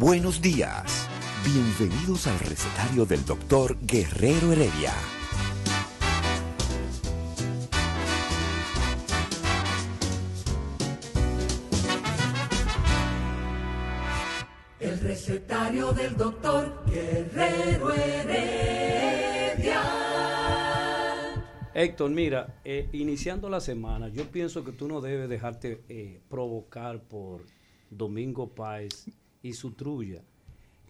Buenos días. Bienvenidos al recetario del doctor Guerrero Heredia. El recetario del doctor Guerrero Heredia. Héctor, mira, eh, iniciando la semana, yo pienso que tú no debes dejarte eh, provocar por Domingo Páez y su trulla.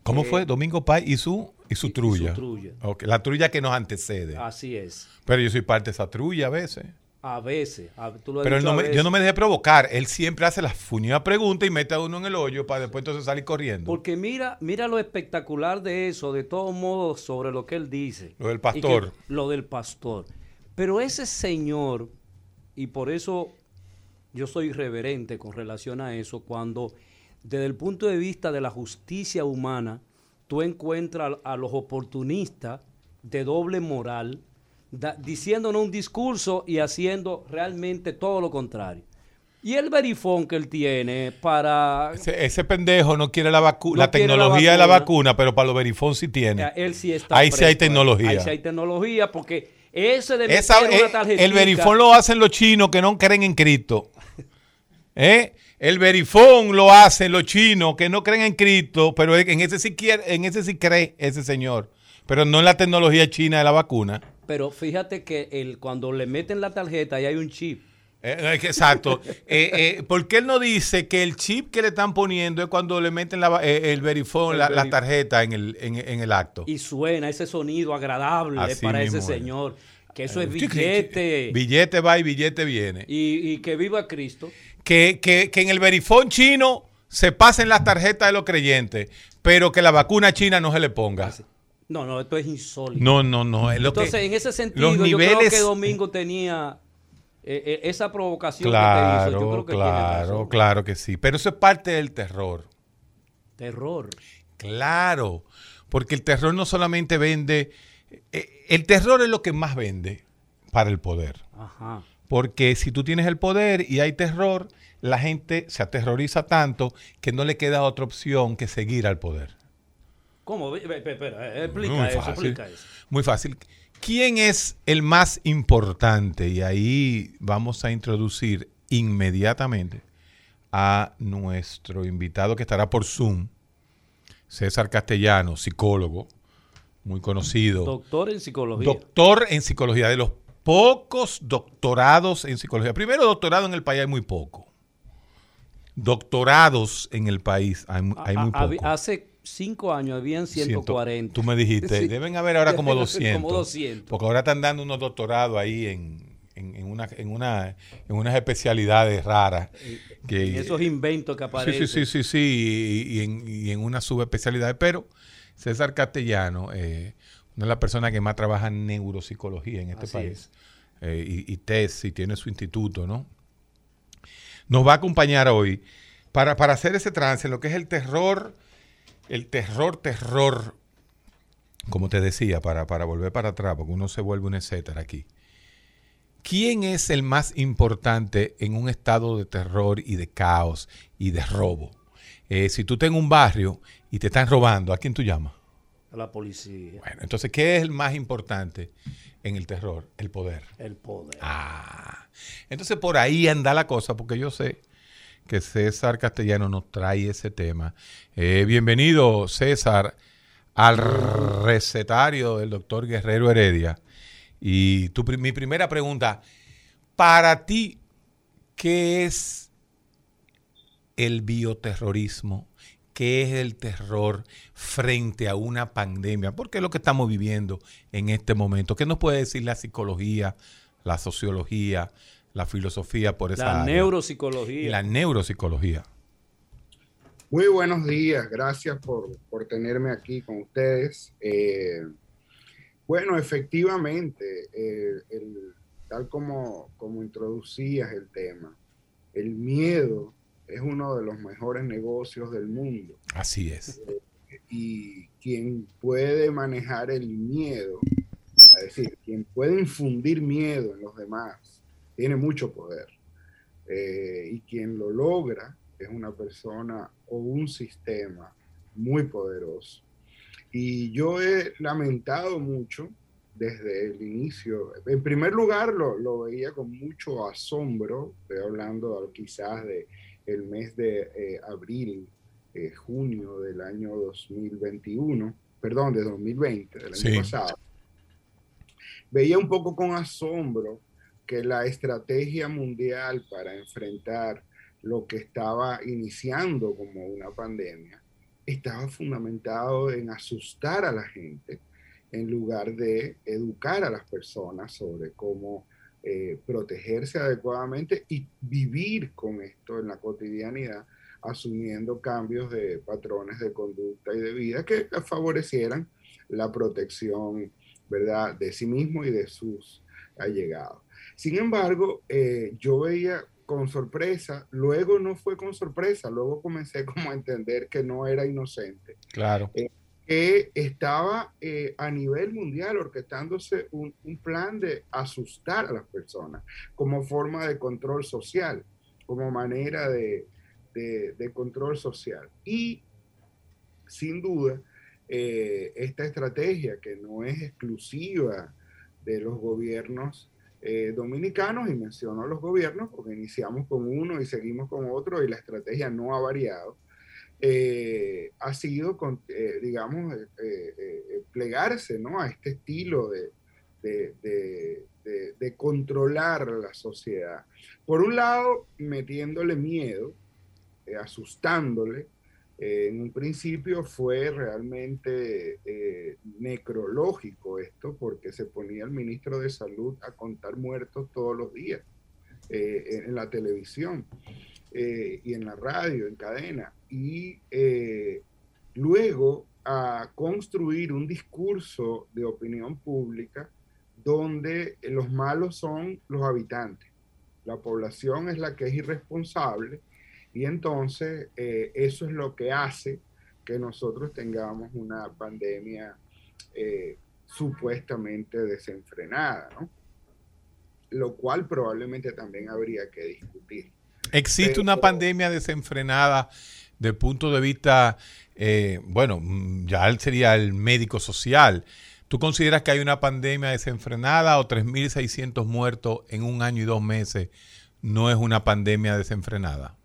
¿Cómo Eh, fue? Domingo Pay y su, y su y trulla. su trulla. La trulla que nos antecede. Así es. Pero yo soy parte de esa trulla a veces. A veces, a- tú lo has Pero dicho no a me- yo no me dejé provocar. Él siempre hace la fuñida pregunta y mete a uno en el hoyo para después entonces salir corriendo. Porque mira, mira lo espectacular de eso, de todos modos, sobre lo que él dice. Lo del que- pastor. lo del pastor. Pero ese señor, y por eso yo soy reverente con relación a eso, cuando desde el punto de vista de la justicia humana, tú encuentras a los oportunistas de doble moral, da- diciéndonos un discurso y haciendo realmente todo lo contrario. Y el verifón que él tiene para... Ese, ese pendejo no quiere la, vacu- No la quiere la tecnología de la vacuna. pero para los verifón sí tiene. Él sí está Ahí sí hay tecnología. Ahí sí hay tecnología porque ese de Esa- una tarjetita- el verifón lo hacen los chinos que no creen en Cristo. ¿Eh? El verifón lo hacen los chinos que no creen en Cristo, pero en ese sí quiere, en ese sí cree ese señor. Pero no en la tecnología china de la vacuna. Pero fíjate que el, cuando le meten la tarjeta ahí hay un chip. Eh, eh, exacto. Eh, eh, ¿Por qué él no dice que el chip que le están poniendo es cuando le meten la eh, el verifón, El la, la tarjeta en el, en, en el acto? Y suena ese sonido agradable Así para ese es. señor. Que eso es billete. Billete va y billete viene. Y, y que viva Cristo. Que, que- que en el verifón chino se pasen las tarjetas de los creyentes, pero que la vacuna china no se le ponga. No, no, esto es insólito. No, no, no. Es lo Entonces, que, en ese sentido, los yo creo niveles- que Domingo tenía eh, eh, esa provocación que te hizo. Yo Claro, creo que tiene claro, razón. claro que sí. Pero eso es parte del terror. Terror. Claro, porque el terror no solamente vende, eh, el terror es lo que más vende para el poder. Ajá. Porque si tú tienes el poder y hay terror, la gente se aterroriza tanto que no le queda otra opción que seguir al poder. ¿Cómo? Espera, eh, explica Muy eso, fácil. explica eso. Muy fácil. ¿Quién es el más importante? Y ahí vamos a introducir inmediatamente a nuestro invitado que estará por Zoom, César Castellano, psicólogo, muy conocido, Doctor en psicología. doctor en psicología, de los pocos doctorados en psicología. Primero, doctorado en el país hay muy poco. Doctorados en el país hay, hay muy poco. Hace cinco años habían 140. Ciento- tú me dijiste, Sí. deben haber ahora como Deben haber 200. como 200. Porque ahora están dando unos doctorados ahí en, en, en una, en, una, en unas especialidades raras. Que, En esos inventos que sí, aparecen. sí, sí, sí, sí, y, y en, y en una subespecialidad. Pero César Castellano, eh, una de las personas que más trabaja en neuropsicología en este Así país, eh, y, y TES, y tiene su instituto, ¿no? Nos va a acompañar hoy para, para hacer ese trance, lo que es el terror, el terror, terror, como te decía, para, para volver para atrás, porque uno se vuelve un etcétera aquí. ¿Quién es el más importante en un estado de terror y de caos y de robo? Eh, si tú estás en un barrio y te están robando, ¿a quién tú llamas? A la policía. Bueno, entonces, ¿qué es el más importante en el terror? El poder. El poder. Ah, entonces por ahí anda la cosa, porque yo sé que César Castellano nos trae ese tema. Eh, bienvenido, César, al recetario del doctor Guerrero Heredia. Y tu, mi primera pregunta, para ti, ¿qué es el bioterrorismo? ¿Qué es el terror frente a una pandemia, porque es lo que estamos viviendo en este momento. ¿Qué nos puede decir la psicología, la sociología, la filosofía por esa La área? neuropsicología. La neuropsicología. Muy buenos días, gracias por, por tenerme aquí con ustedes. Eh, bueno, efectivamente, eh, el- tal como, como introducías el tema, el miedo es uno de los mejores negocios del mundo Así es. y quien puede manejar el miedo, es decir, quien puede infundir miedo en los demás, tiene mucho poder. Eh, y quien lo logra es una persona o un sistema muy poderoso. Y yo he lamentado mucho desde el inicio. En primer lugar, lo, lo veía con mucho asombro, estoy hablando quizás de el mes de eh, abril, eh, junio del año 2021, perdón, de 2020, del año Sí. pasado. Veía un poco con asombro que la estrategia mundial para enfrentar lo que estaba iniciando como una pandemia estaba fundamentado en asustar a la gente en lugar de educar a las personas sobre cómo eh, protegerse adecuadamente y vivir con esto en la cotidianidad, asumiendo cambios de patrones de conducta y de vida que favorecieran la protección, ¿verdad?, de sí mismo y de sus allegados. Sin embargo, eh, yo veía con sorpresa, luego no fue con sorpresa, luego comencé como a entender que no era inocente, Claro. Que estaba eh, a nivel mundial orquestándose un, plan de asustar a las personas como forma de control social, como manera de control social. Y sin duda, eh, esta estrategia que no es exclusiva de los gobiernos eh, dominicanos, y menciono los gobiernos porque iniciamos con uno y seguimos con otro y la estrategia no ha variado, eh, ha sido, con, eh, digamos, eh, eh, plegarse ¿no? a este estilo de, de, controlar la sociedad. Por un lado, metiéndole miedo, asustándole. En un principio fue realmente necrológico esto, porque se ponía el ministro de Salud a contar muertos todos los días en la televisión eh, y en la radio, en cadena. Y eh, luego a construir un discurso de opinión pública donde los malos son los habitantes. La población es la que es irresponsable y entonces eh, eso es lo que hace que nosotros tengamos una pandemia supuestamente desenfrenada, ¿no? Lo cual probablemente también habría que discutir. ¿Existe Pero- una pandemia desenfrenada desde el punto de vista, eh, bueno, mm, ya sería el médico social? ¿Tú consideras que hay una pandemia desenfrenada o 3.600 muertos en un año y dos meses no es una pandemia desenfrenada?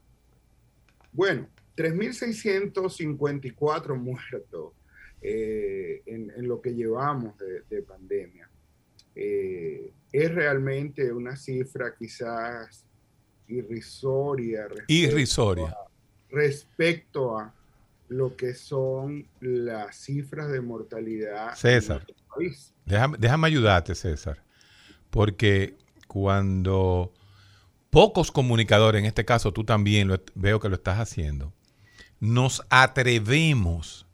Bueno, 3.654 muertos eh, en, en lo que llevamos de, de pandemia. Eh, es realmente una cifra quizás irrisoria. respecto Irrisoria. a- respecto a lo que son las cifras de mortalidad César. en nuestro país. Déjame, déjame ayudarte, César, porque cuando pocos comunicadores, en este caso tú también lo, veo que lo estás haciendo, nos atrevemos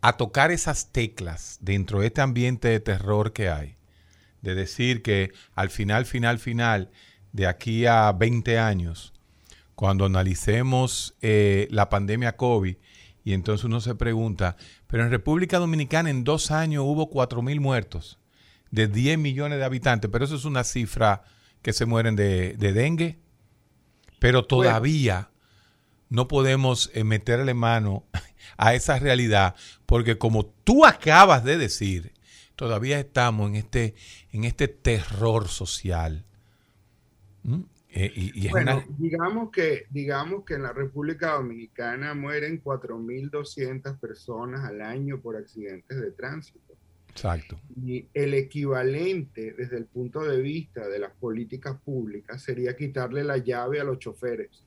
a tocar esas teclas dentro de este ambiente de terror que hay, de decir que al final, final, final, de aquí a 20 años, cuando analicemos eh, la pandemia COVID, y entonces uno se pregunta, pero en República Dominicana en dos años hubo 4 mil muertos de 10 millones de habitantes, pero eso es una cifra que se mueren de, de dengue. Pero todavía no podemos eh, meterle mano a esa realidad, porque como tú acabas de decir, todavía estamos en este, en este terror social. ¿Mm? Eh, y, y es Bueno, una- digamos que, digamos que en la República Dominicana mueren 4.200 personas al año por accidentes de tránsito. Exacto. Y el equivalente desde el punto de vista de las políticas públicas sería quitarle la llave a los choferes.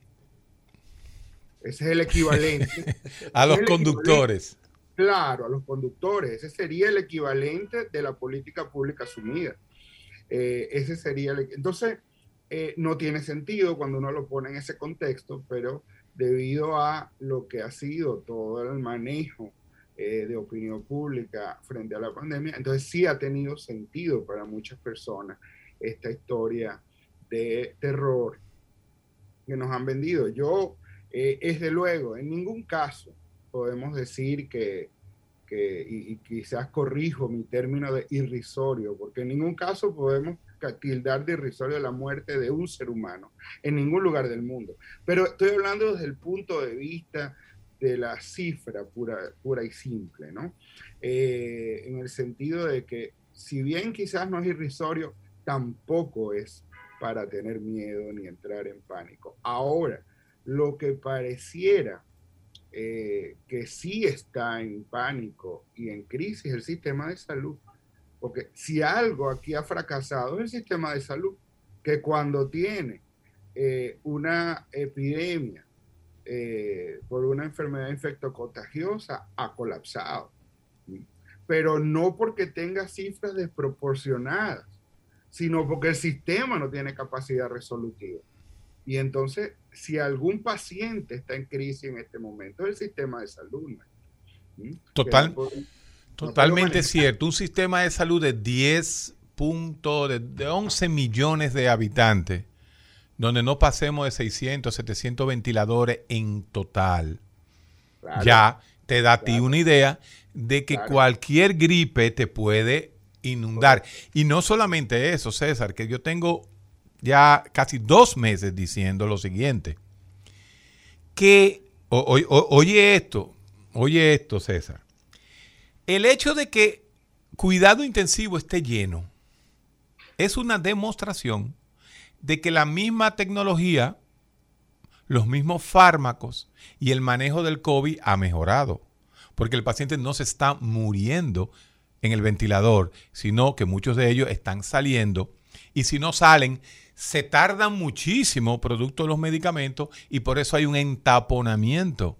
Ese es el equivalente. a los conductores. Claro, a los conductores. Ese sería el equivalente de la política pública asumida. Eh, ese sería el, entonces, eh, no tiene sentido cuando uno lo pone en ese contexto, pero debido a lo que ha sido todo el manejo eh, de opinión pública frente a la pandemia, entonces sí ha tenido sentido para muchas personas esta historia de terror que nos han vendido. Yo, desde luego, en ningún caso podemos decir que, que y, quizás corrijo mi término de irrisorio, porque en ningún caso podemos tildar de irrisorio la muerte de un ser humano en ningún lugar del mundo. Pero estoy hablando desde el punto de vista de la cifra pura, pura y simple, ¿no? Eh, en el sentido de que si bien quizás no es irrisorio, tampoco es para tener miedo ni entrar en pánico. Ahora, lo que pareciera eh, que sí está en pánico y en crisis el sistema de salud. Porque si algo aquí ha fracasado es el sistema de salud, que cuando tiene eh, una epidemia eh, por una enfermedad infectocontagiosa, ha colapsado. Pero no porque tenga cifras desproporcionadas, sino porque el sistema no tiene capacidad resolutiva. Y entonces, si algún paciente está en crisis en este momento, es el sistema de salud. Total, totalmente cierto. Un sistema de salud de 10 puntos, de, 11 millones de habitantes, donde no pasemos de 600, 700 ventiladores en total. ya te da a ti una idea de que cualquier gripe te puede inundar. Y no solamente eso, César, que yo tengo ya casi dos meses diciendo lo siguiente, que, oye esto, oye esto, César, el hecho de que cuidado intensivo esté lleno es una demostración de que la misma tecnología, los mismos fármacos y el manejo del COVID ha mejorado, porque el paciente no se está muriendo en el ventilador, sino que muchos de ellos están saliendo y si no salen, se tardan muchísimo producto de los medicamentos y por eso hay un entaponamiento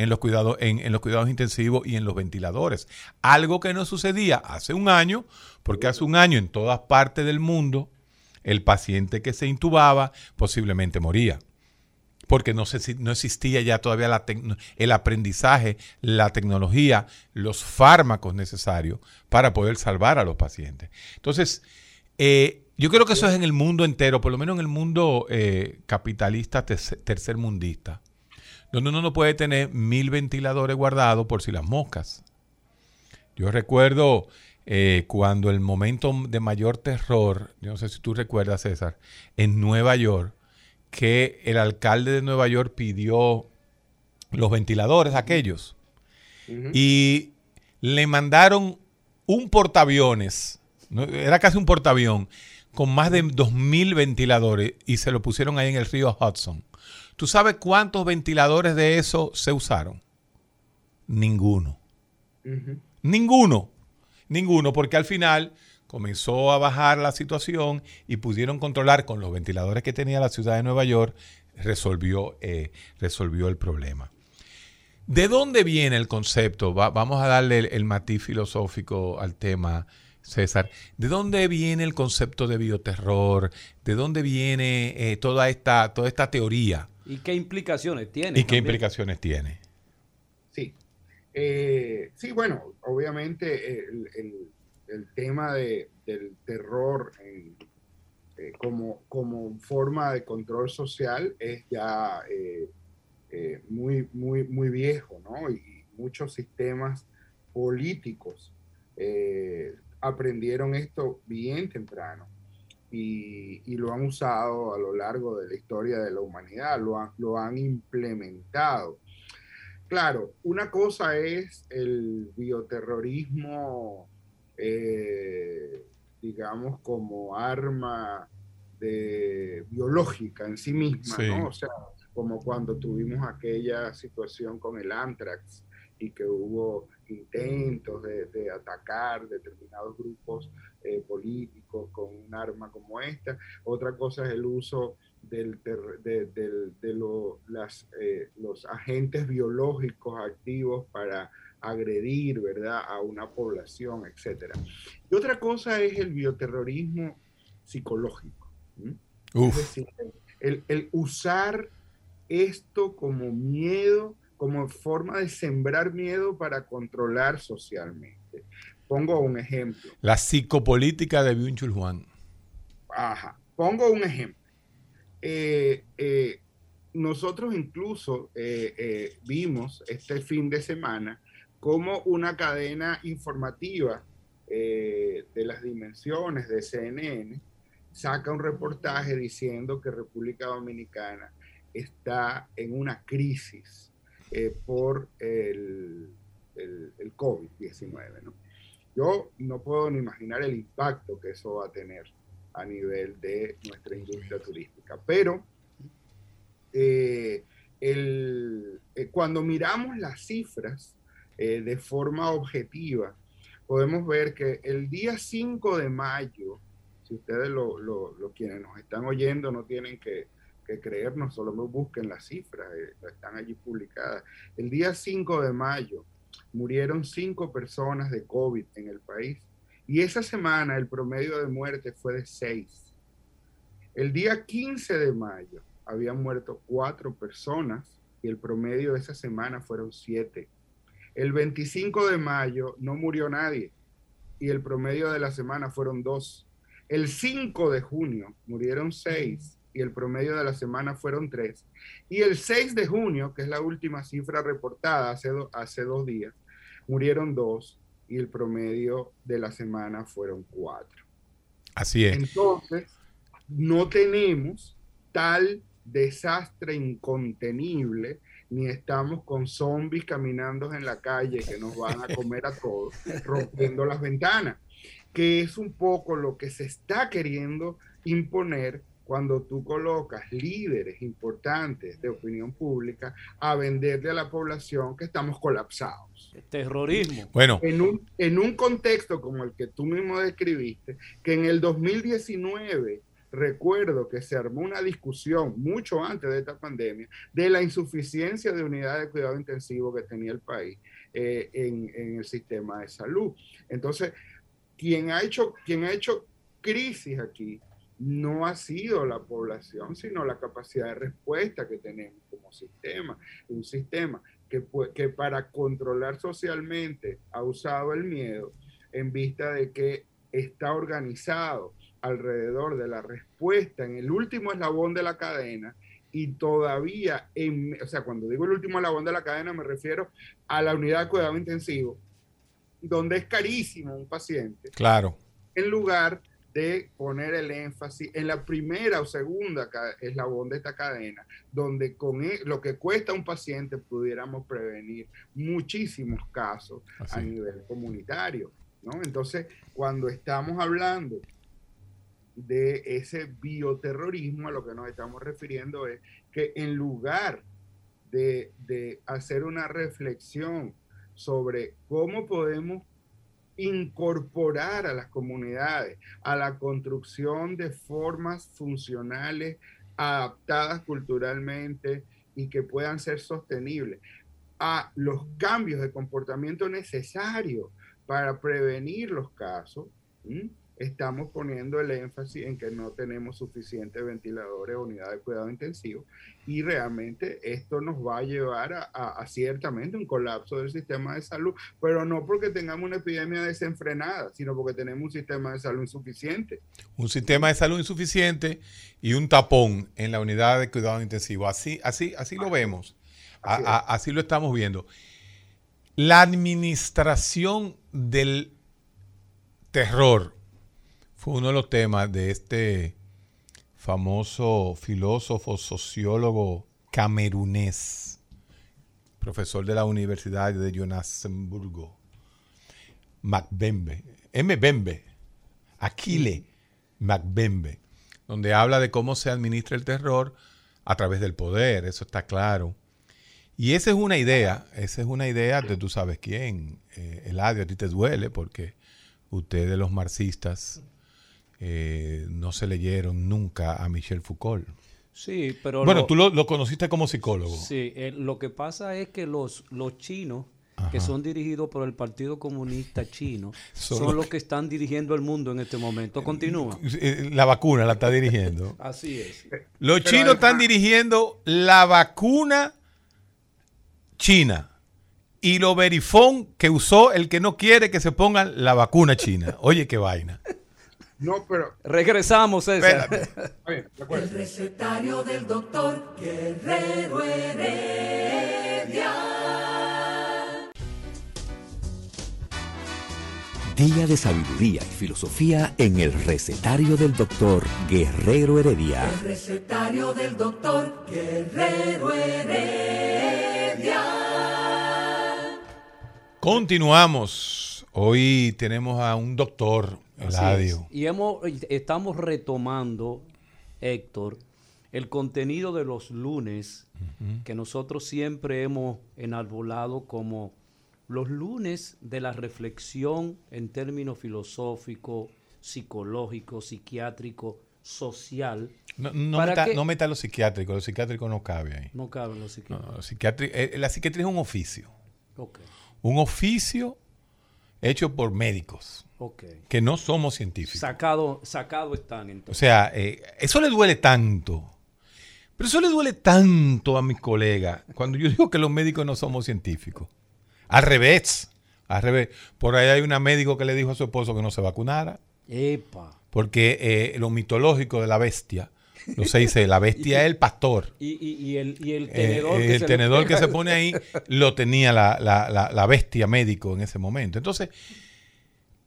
en los cuidados, en, los cuidados intensivos y en los ventiladores. Algo que no sucedía hace un año, porque hace un año en todas partes del mundo el paciente que se intubaba posiblemente moría. Porque no, no existía ya todavía el aprendizaje, la tecnología, los fármacos necesarios para poder salvar a los pacientes. Entonces, eh, yo creo que eso es en el mundo entero, por lo menos en el mundo eh, capitalista tercermundista, donde uno no puede tener mil ventiladores guardados por si las moscas. Yo recuerdo eh, cuando el momento de mayor terror, yo no sé si tú recuerdas, César, en Nueva York, que el alcalde de Nueva York pidió los ventiladores aquellos y le mandaron un portaaviones, era casi un portaavión, con más de 2.000 ventiladores y se lo pusieron ahí en el río Hudson. ¿Tú sabes cuántos ventiladores de eso se usaron? Ninguno. Ninguno. Ninguno, porque al final comenzó a bajar la situación y pudieron controlar con los ventiladores que tenía la ciudad de Nueva York, resolvió, eh, resolvió el problema. ¿De dónde viene el concepto? vamos a darle el matiz filosófico al tema César, ¿de dónde viene el concepto de bioterror? ¿De dónde viene eh, toda, esta, toda esta teoría? ¿Y qué implicaciones tiene? ¿Y qué implicaciones tiene? Sí. Eh, sí, bueno, obviamente el, tema del terror eh, como, como forma de control social es ya muy, muy, muy viejo, ¿no? Y muchos sistemas políticos aprendieron esto bien temprano y, lo han usado a lo largo de la historia de la humanidad, lo, lo han implementado. Claro, una cosa es el bioterrorismo, eh, digamos, como arma de, biológica en sí misma, ¿no? O sea, como cuando tuvimos aquella situación con el anthrax y que hubo intentos de, atacar determinados grupos eh, políticos con un arma como esta. Otra cosa es el uso del, de, de las, eh, los agentes biológicos activos para agredir, ¿verdad?, a una población, etc. Y otra cosa es el bioterrorismo psicológico. Es decir, el, el usar esto como miedo como forma de sembrar miedo para controlar socialmente. Pongo un ejemplo. La psicopolítica de Byung-Chul Juan. Ajá. Pongo un ejemplo. Eh, eh, nosotros incluso eh, vimos este fin de semana como una cadena informativa de las dimensiones de CNN saca un reportaje diciendo que República Dominicana está en una crisis por el, el, COVID-19. ¿no? Yo no puedo ni imaginar el impacto que eso va a tener a nivel de nuestra industria turística, pero eh, el, eh, cuando miramos las cifras de forma objetiva, podemos ver que el día 5 de mayo, si ustedes lo, lo, quienes nos están oyendo no tienen que que creernos, solo busquen las cifras, eh, están allí publicadas. El día 5 de mayo murieron cinco personas de COVID en el país y esa semana el promedio de muerte fue de 6. El día 15 de mayo habían muerto cuatro personas y el promedio de esa semana fueron 7. El 25 de mayo no murió nadie y el promedio de la semana fueron 2. El 5 de junio murieron 6 y el promedio de la semana fueron tres. Y el 6 de junio, que es la última cifra reportada hace, hace dos días, murieron dos y el promedio de la semana fueron cuatro. Así es. Entonces, no tenemos tal desastre incontenible, ni estamos con zombies caminando en la calle que nos van a comer a todos, rompiendo las ventanas, que es un poco lo que se está queriendo imponer cuando tú colocas líderes importantes de opinión pública a venderle a la población que estamos colapsados. Terrorismo. Bueno. En un, en un contexto como el que tú mismo describiste, que en el 2019 recuerdo que se armó una discusión mucho antes de esta pandemia de la insuficiencia de unidades de cuidado intensivo que tenía el país eh, en, en, el sistema de salud. Entonces, quien ha hecho, quien ha hecho crisis aquí no ha sido la población, sino la capacidad de respuesta que tenemos como sistema. Un sistema que, que para controlar socialmente ha usado el miedo en vista de que está organizado alrededor de la respuesta en el último eslabón de la cadena y todavía, en, o sea, cuando digo el último eslabón de la cadena me refiero a la unidad de cuidado intensivo, donde es carísimo un paciente. Claro. En lugar de poner el énfasis en la primera o segunda eslabón de esta cadena, donde con e, lo que cuesta un paciente pudiéramos prevenir muchísimos casos a nivel comunitario. ¿no? Entonces, cuando estamos hablando de ese bioterrorismo, a lo que nos estamos refiriendo es que en lugar de, de hacer una reflexión sobre cómo podemos incorporar a las comunidades a la construcción de formas funcionales adaptadas culturalmente y que puedan ser sostenibles a los cambios de comportamiento necesarios para prevenir los casos estamos poniendo el énfasis en que no tenemos suficientes ventiladores o unidades de cuidado intensivo y realmente esto nos va a llevar a, ciertamente un colapso del sistema de salud, pero no porque tengamos una epidemia desenfrenada, sino porque tenemos un sistema de salud insuficiente. Un sistema de salud insuficiente y un tapón en la unidad de cuidado intensivo. Así, así, así lo vemos. así lo estamos viendo. La administración del terror fue uno de los temas de este famoso filósofo, sociólogo camerunés, profesor de la Universidad de Johannesburgo, Macbembe, M. Bembe, Aquile Macbembe, donde habla de cómo se administra el terror a través del poder, eso está claro. Y esa es una idea, esa es una idea de tú sabes quién. Eh, el a ti te duele porque ustedes los marxistas eh, no se leyeron nunca a Michel Foucault. Sí, pero... Bueno, tú lo, conociste como psicólogo. Sí, eh, lo que pasa es que los, los chinos que son dirigidos por el Partido Comunista Chino, son, los que... están dirigiendo el mundo en este momento. Continúa. Eh, la vacuna la está dirigiendo. Así es. Los chinos están dirigiendo la vacuna china y lo verifón que usó el que no quiere que se pongan la vacuna china. Oye, qué vaina. No, pero. Regresamos, César. el recetario del doctor Guerrero Heredia. Día de sabiduría y filosofía en el recetario del doctor Guerrero Heredia. El recetario del doctor Guerrero Heredia. Continuamos. Hoy tenemos a un doctor y hemos, estamos retomando, Héctor, el contenido de los lunes que nosotros siempre hemos enarbolado como los lunes de la reflexión en términos filosófico, psicológico, psiquiátrico, social. No, no, meta, lo psiquiátrico, lo psiquiátrico no cabe ahí. No cabe lo psiquiátrico. Eh, la psiquiatría es un oficio. Un oficio hecho por médicos. Que no somos científicos. Sacado, sacado están entonces. O sea, eh, eso le duele tanto. Pero eso le duele tanto a mis colegas cuando yo digo que los médicos no somos científicos. Al revés. Al revés. Por ahí hay una médico que le dijo a su esposo que no se vacunara. Epa. Porque eh, lo mitológico de la bestia no se dice, la bestia es el pastor. Y, el, tenedor, eh, que, el se tenedor que se pone ahí lo tenía la, la, bestia médico en ese momento. Entonces,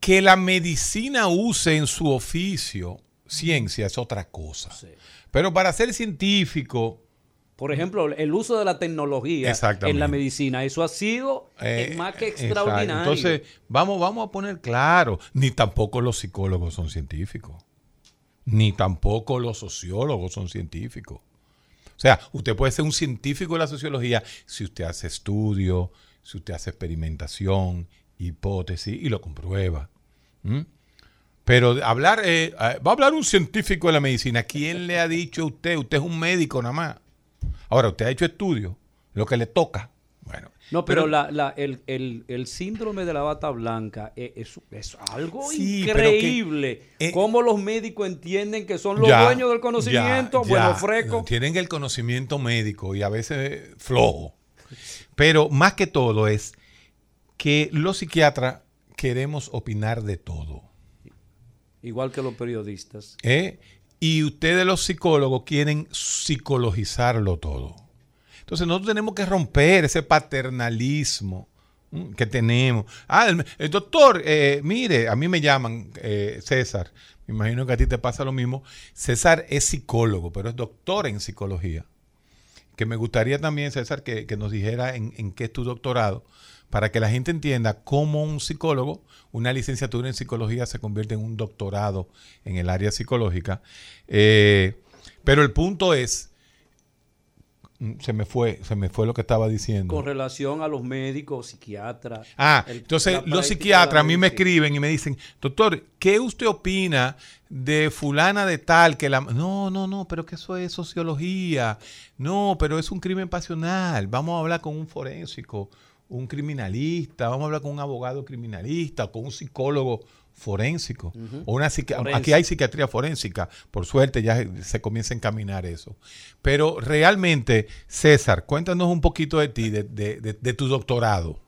que la medicina use en su oficio ciencia es otra cosa. Pero para ser científico... Por ejemplo, el uso de la tecnología en la medicina, eso ha sido eh, más que extraordinario. Entonces, vamos, vamos a poner claro, ni tampoco los psicólogos son científicos ni tampoco los sociólogos son científicos. O sea, usted puede ser un científico de la sociología si usted hace estudio, si usted hace experimentación, hipótesis y lo comprueba. Pero hablar, eh, ah, va a hablar un científico de la medicina. ¿Quién le ha dicho a usted? Usted es un médico nada más. Ahora, usted ha hecho estudio, lo que le toca. Bueno, no, pero, el, síndrome de la bata blanca e, es, algo increíble. Eh, ¿Cómo los médicos entienden que son los dueños del conocimiento? bueno, fresco. Tienen el conocimiento médico y a veces flojo. Pero más que todo es que los psiquiatras queremos opinar de todo. Igual que los periodistas. ¿Eh? Y ustedes los psicólogos quieren psicologizarlo todo. Entonces nosotros tenemos que romper ese paternalismo que tenemos. Ah, el, doctor, eh, mire, a mí me llaman eh, César, me imagino que a ti te pasa lo mismo. César es psicólogo, pero es doctor en psicología. Que me gustaría también, César, que, nos dijera en, qué es tu doctorado, para que la gente entienda cómo un psicólogo, una licenciatura en psicología se convierte en un doctorado en el área psicológica. Eh, pero el punto es se me fue, se me fue lo que estaba diciendo. Con relación a los médicos, psiquiatras. Ah, entonces los psiquiatras a mí me escriben y me dicen, doctor, ¿qué usted opina de fulana de tal que la... No, no, no, pero que eso es sociología. No, pero es un crimen pasional. Vamos a hablar con un forénsico, un criminalista, vamos a hablar con un abogado criminalista, con un psicólogo forénsico. o una Aquí hay psiquiatría forénsica, por suerte ya se comienza a encaminar eso. Pero realmente, César, cuéntanos un poquito de ti, de, tu doctorado.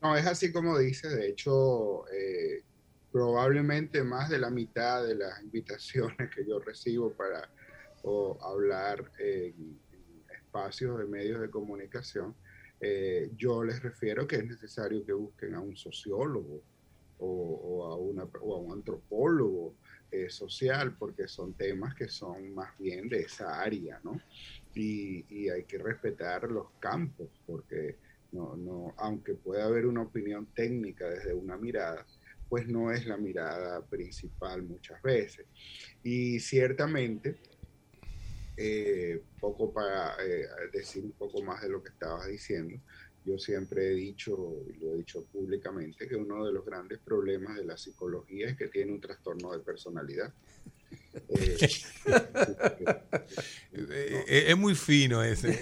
No, es así como dice, de hecho, eh, probablemente más de la mitad de las invitaciones que yo recibo para hablar en, espacios de medios de comunicación, eh, yo les refiero que es necesario que busquen a un sociólogo, o, a, una, o a un antropólogo eh, social, porque son temas que son más bien de esa área, ¿no? Y, y hay que respetar los campos, porque no, no, aunque pueda haber una opinión técnica desde una mirada, pues no es la mirada principal muchas veces. Y ciertamente eh, poco para eh, decir un poco más de lo que estabas diciendo, yo siempre he dicho, y lo he dicho públicamente, que uno de los grandes problemas de la psicología es que tiene un trastorno de personalidad. Eh, es, muy fino ese.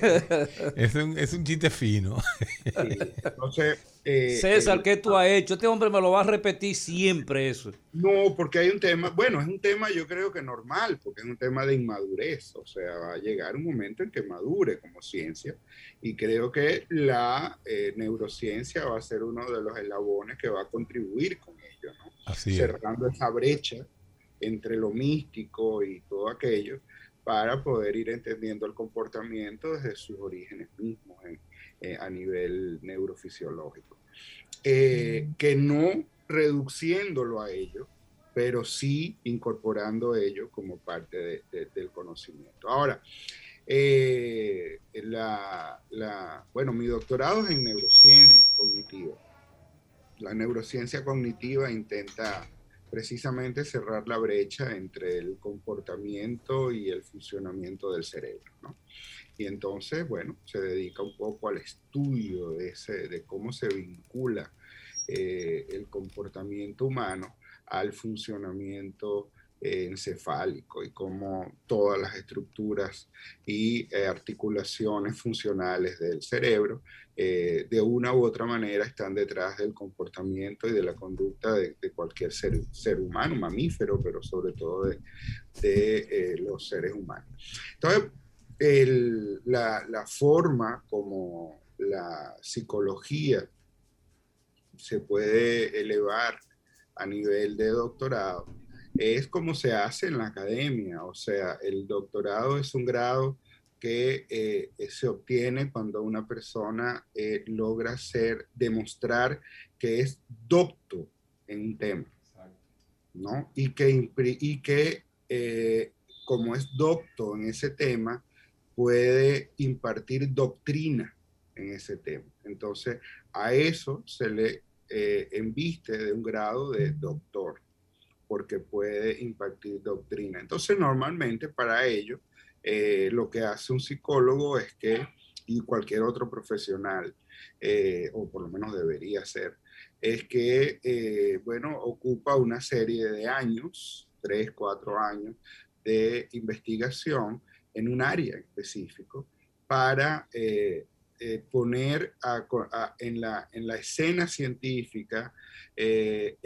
Es un, es un chiste fino. Entonces, eh, César, ¿qué tú has hecho? Este hombre me lo va a repetir siempre eso. No, porque hay un tema, bueno, es un tema yo creo que normal, porque es un tema de inmadurez, o sea, va a llegar un momento en que madure como ciencia y creo que la eh, neurociencia va a ser uno de los eslabones que va a contribuir con ello, ¿no? Cerrando esa brecha entre lo místico y todo aquello para poder ir entendiendo el comportamiento desde sus orígenes mismos eh, a nivel neurofisiológico. Eh, que no reduciéndolo a ello, pero sí incorporando ello como parte del conocimiento. Ahora, eh, la, bueno, mi doctorado es en neurociencia cognitiva. La neurociencia cognitiva intenta precisamente cerrar la brecha entre el comportamiento y el funcionamiento del cerebro. ¿no? Y entonces, bueno, se dedica un poco al estudio de, cómo se vincula eh, el comportamiento humano al funcionamiento encefálico y cómo todas las estructuras y eh, articulaciones funcionales del cerebro eh, de una u otra manera están detrás del comportamiento y de la conducta de, cualquier ser, ser, humano, mamífero, pero sobre todo de, de eh, los seres humanos. Entonces, la, forma como la psicología se puede elevar a nivel de doctorado es como se hace en la academia, o sea, el doctorado es un grado que eh, se obtiene cuando una persona eh, logra ser, demostrar que es docto en un tema, ¿no? Y que, y que eh, como es docto en ese tema, puede impartir doctrina en ese tema. Entonces, a eso se le enviste de un grado de doctor porque puede impartir doctrina. Entonces, normalmente para ello, eh, lo que hace un psicólogo es que, y cualquier otro profesional, eh, o por lo menos debería ser, es que, eh, bueno, ocupa una serie de años, tres, cuatro años de investigación en un área específico para eh, poner en, la, en, la, escena científica eh,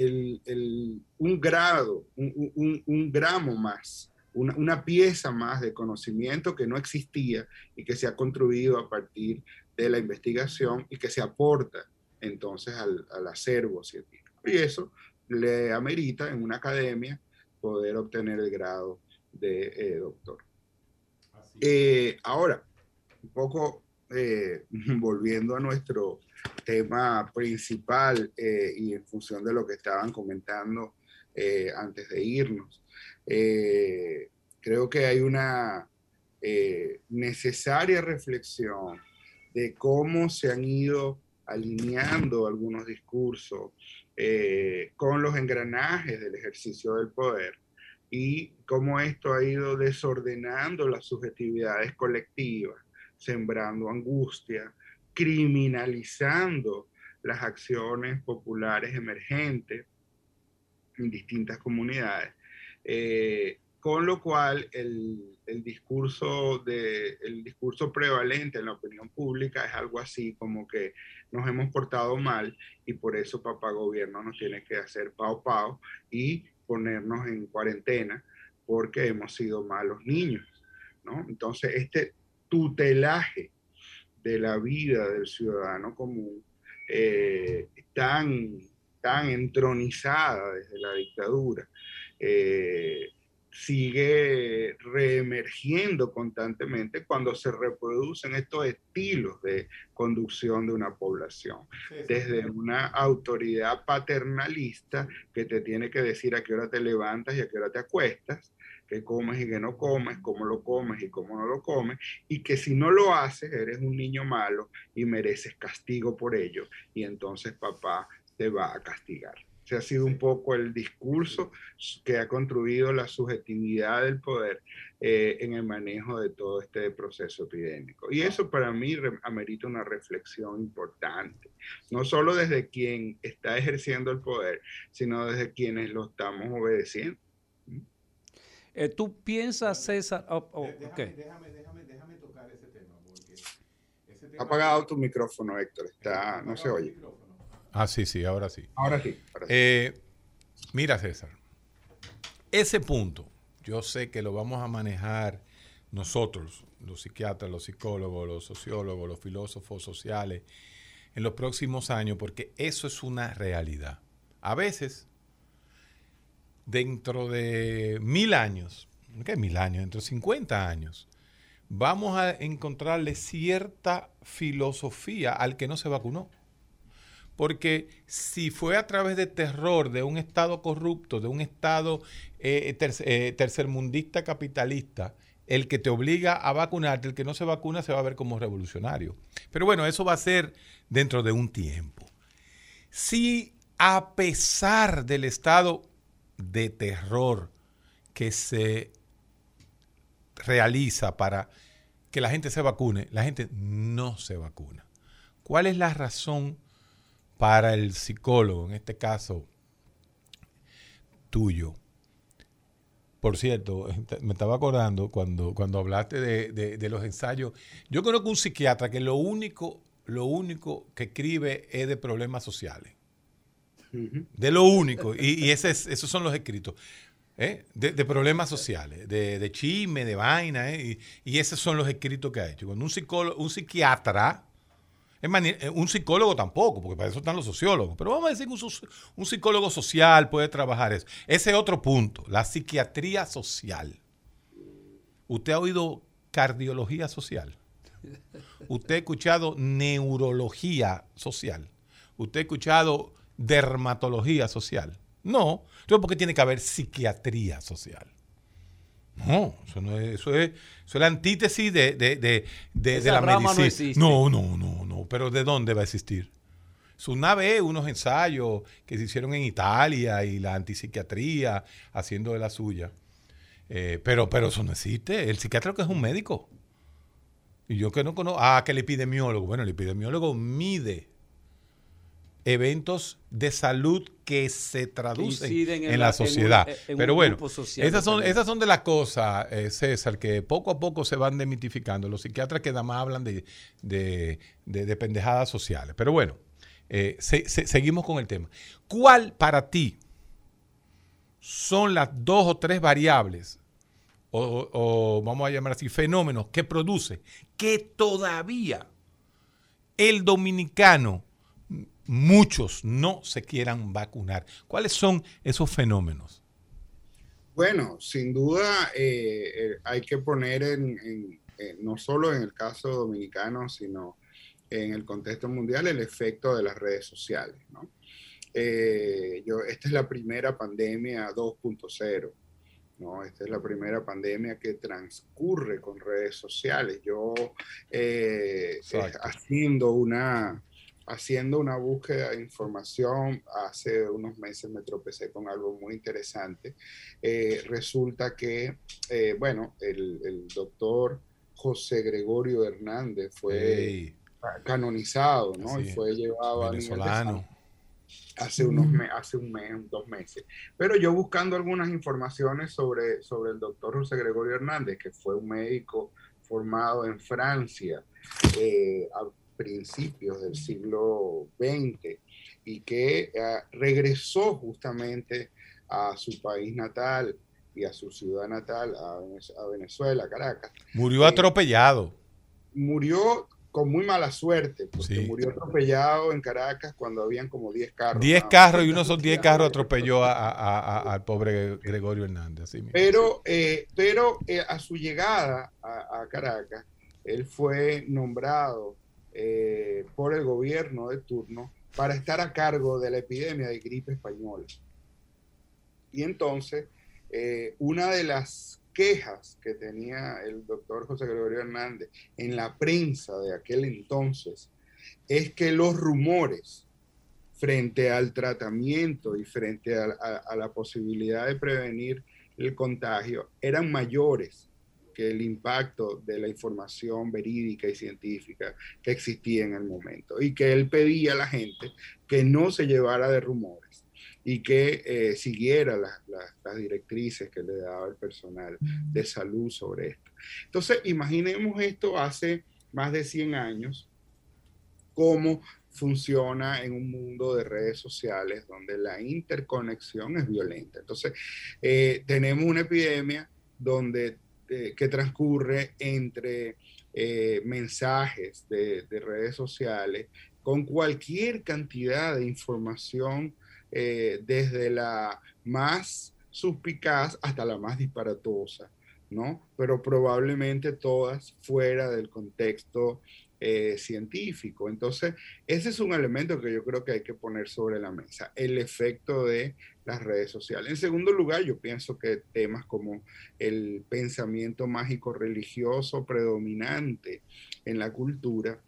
un grado, un, gramo más, una, pieza más de conocimiento que no existía y que se ha construido a partir de la investigación y que se aporta entonces al, acervo científico. Y eso le amerita en una academia poder obtener el grado de eh, ahora, un poco eh, volviendo a nuestro tema principal eh, y en función de lo que estaban comentando antes de irnos, creo que hay una necesaria reflexión de cómo se han ido alineando algunos discursos con los engranajes del ejercicio del poder y cómo esto ha ido desordenando las subjetividades colectivas sembrando angustia, criminalizando las acciones populares emergentes en distintas comunidades. Eh, con lo cual el, discurso de, el discurso prevalente en la opinión pública es algo así como que nos hemos portado mal y por eso papá gobierno nos tiene que hacer pao pao ponernos en cuarentena porque hemos sido malos niños. ¿no? Entonces, este tutelaje de la vida del ciudadano común eh, tan, tan entronizada desde la dictadura, eh, sigue reemergiendo constantemente cuando se reproducen estos estilos de conducción de una población. Desde una autoridad paternalista que te tiene que decir a qué hora te levantas y a qué hora te acuestas, qué comes y qué no comes, cómo lo comes y cómo no lo comes, y que si no lo haces eres un niño malo y mereces castigo por ello, y entonces papá te va a castigar. Ese ha sido un poco el discurso que ha construido la subjetividad del poder eh, en el manejo de todo este proceso epidémico. Y eso para mí amerita una reflexión importante, no solo desde quien está ejerciendo el poder, sino desde quienes lo estamos obedeciendo. Eh, ¿Tú piensas, César? Oh, oh, déjame, déjame, déjame, tocar ese tema. Porque Ha apagado tu micrófono, Héctor. Está, no se oye. Ah, sí, sí, ahora sí. Ahora sí. Eh, mira, César, ese punto yo sé que lo vamos a manejar nosotros, los psiquiatras, los psicólogos, los sociólogos, los filósofos sociales, en los próximos años, porque eso es una realidad. A veces, dentro de mil años, ¿qué mil años? Dentro de 50 años, vamos a encontrarle cierta filosofía al que no se vacunó. Porque si fue a través de terror, de un Estado corrupto, de un Estado eh, eh, tercermundista capitalista, el que te obliga a vacunarte, el que no se vacuna se va a ver como revolucionario. Pero bueno, eso va a ser dentro de un tiempo. Si a pesar del estado de terror que se realiza para que la gente se vacune, la gente no se vacuna. ¿Cuál es la razón para el psicólogo, en este caso tuyo. Por cierto, me estaba acordando cuando, cuando hablaste de, los ensayos. Yo conozco un psiquiatra que lo único, lo único que escribe es de problemas sociales. De lo único. Y, ese esos son los escritos. ¿eh? De, problemas sociales, de, de chisme, de vaina. ¿eh? Y, y, esos son los escritos que ha hecho. Cuando un, psicólogo, un psiquiatra eh, un psicólogo tampoco, porque para eso están los sociólogos. Pero vamos a decir que un, psicólogo social puede trabajar eso. Ese es otro punto, la psiquiatría social. ¿Usted ha oído cardiología social? ¿Usted ha escuchado neurología social? ¿Usted ha escuchado dermatología social? No. Entonces, ¿por qué tiene que haber psiquiatría social? No, eso, no es, eso, es, la antítesis de, de, de, de la medicina. No, no, no, no, pero ¿de dónde va a existir? Es una vez unos ensayos que se hicieron en Italia y la antipsiquiatría haciendo de la suya. Eh, pero, pero eso no existe. El psiquiatra que es un médico. Y yo que no conozco. Ah, que el epidemiólogo. Bueno, el epidemiólogo mide eventos de salud que se traducen en, la, sociedad. Pero bueno, esas son, esas son de las cosas, eh, César, que poco a poco se van demitificando. Los psiquiatras que nada más hablan de, de, pendejadas sociales. Pero bueno, eh, seguimos con el tema. ¿Cuál para ti son las dos o tres variables, o, o vamos a llamar así, fenómenos que produce que todavía el dominicano muchos no se quieran vacunar. ¿Cuáles son esos fenómenos? Bueno, sin duda eh, eh, hay que poner en, no solo en el caso dominicano, sino en el contexto mundial, el efecto de las redes sociales. Eh, yo, esta es la primera pandemia 2.0. ¿no? Esta es la primera pandemia que transcurre con redes sociales. Yo haciendo una, haciendo una búsqueda de información, hace unos meses me tropecé con algo muy interesante. Eh, resulta que, eh, bueno, el, doctor José Gregorio Hernández fue canonizado, ¿no? y fue llevado venezolano. a hace unos hace un mes, dos meses. Pero yo buscando algunas informaciones sobre, sobre el doctor José Gregorio Hernández, que fue un médico formado en Francia, eh, principios del siglo XX y que eh, regresó justamente a su país natal y a su ciudad natal, a, Venezuela, Caracas. Murió eh, atropellado. Murió con muy mala suerte, porque murió atropellado en Caracas cuando habían como 10 carros. 10 carros y uno son 10 carros atropelló al pobre Gregorio Hernández. pero eh, pero a su llegada a Caracas, él fue nombrado eh, por el gobierno de turno para estar a cargo de la epidemia de gripe española. Y entonces, eh, una de las quejas que tenía el doctor José Gregorio Hernández en la prensa de aquel entonces es que los rumores frente al tratamiento y frente a, la posibilidad de prevenir el contagio eran mayores que el impacto de la información verídica y científica que existía en el momento y que él pedía a la gente que no se llevara de rumores y que eh, siguiera las directrices que le daba el personal de salud sobre esto. Entonces, imaginemos esto hace más de 100 años, cómo funciona en un mundo de redes sociales donde la interconexión es violenta. Entonces, eh, tenemos una epidemia donde, eh, que transcurre entre eh, mensajes de, de, redes sociales con cualquier cantidad de información, desde la más suspicaz hasta la más disparatosa, ¿no? Pero probablemente todas fuera del contexto eh, científico. Entonces, ese es un elemento que yo creo que hay que poner sobre la mesa, el efecto de las redes sociales. En segundo lugar, yo pienso que temas como el pensamiento mágico religioso predominante en la cultura,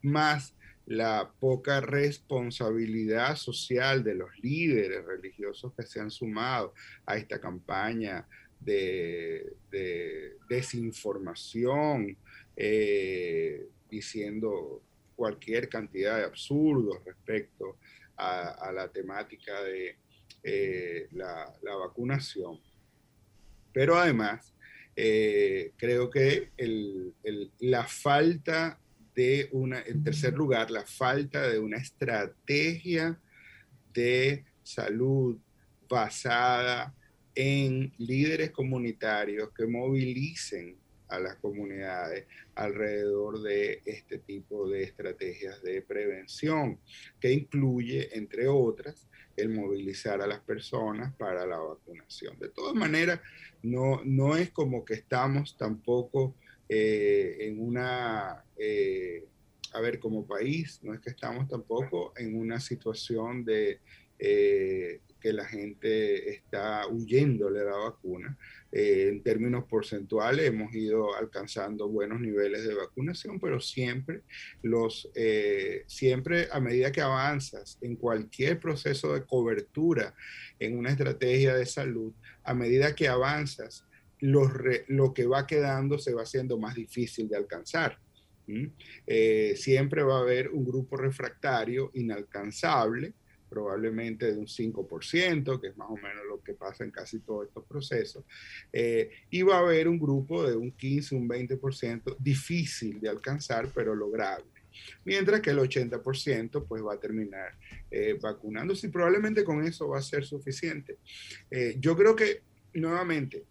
más la poca responsabilidad social de los líderes religiosos que se han sumado a esta campaña de, de desinformación, eh, diciendo cualquier cantidad de absurdos respecto a, la temática de eh, la, vacunación. Pero además, eh, creo que la falta de una, en tercer lugar, la falta de una estrategia de salud basada en líderes comunitarios que movilicen a las comunidades alrededor de este tipo de estrategias de prevención, que incluye, entre otras, el movilizar a las personas para la vacunación. De todas maneras, no, no es como que estamos tampoco eh, en una, eh, a ver, como país, no es que estamos tampoco en una situación de eh, que la gente está huyendo de la vacuna. Eh, en términos porcentuales hemos ido alcanzando buenos niveles de vacunación, pero siempre, los, eh, siempre a medida que avanzas en cualquier proceso de cobertura en una estrategia de salud, a medida que avanzas, lo que va quedando se va haciendo más difícil de alcanzar. Eh, siempre va a haber un grupo refractario inalcanzable probablemente de un 5%, que es más o menos lo que pasa en casi todos estos procesos, eh, y va a haber un grupo de un 15, un 20% difícil de alcanzar, pero lograble. Mientras que el 80% pues va a terminar eh, vacunándose y probablemente con eso va a ser suficiente. Eh, yo creo que nuevamente,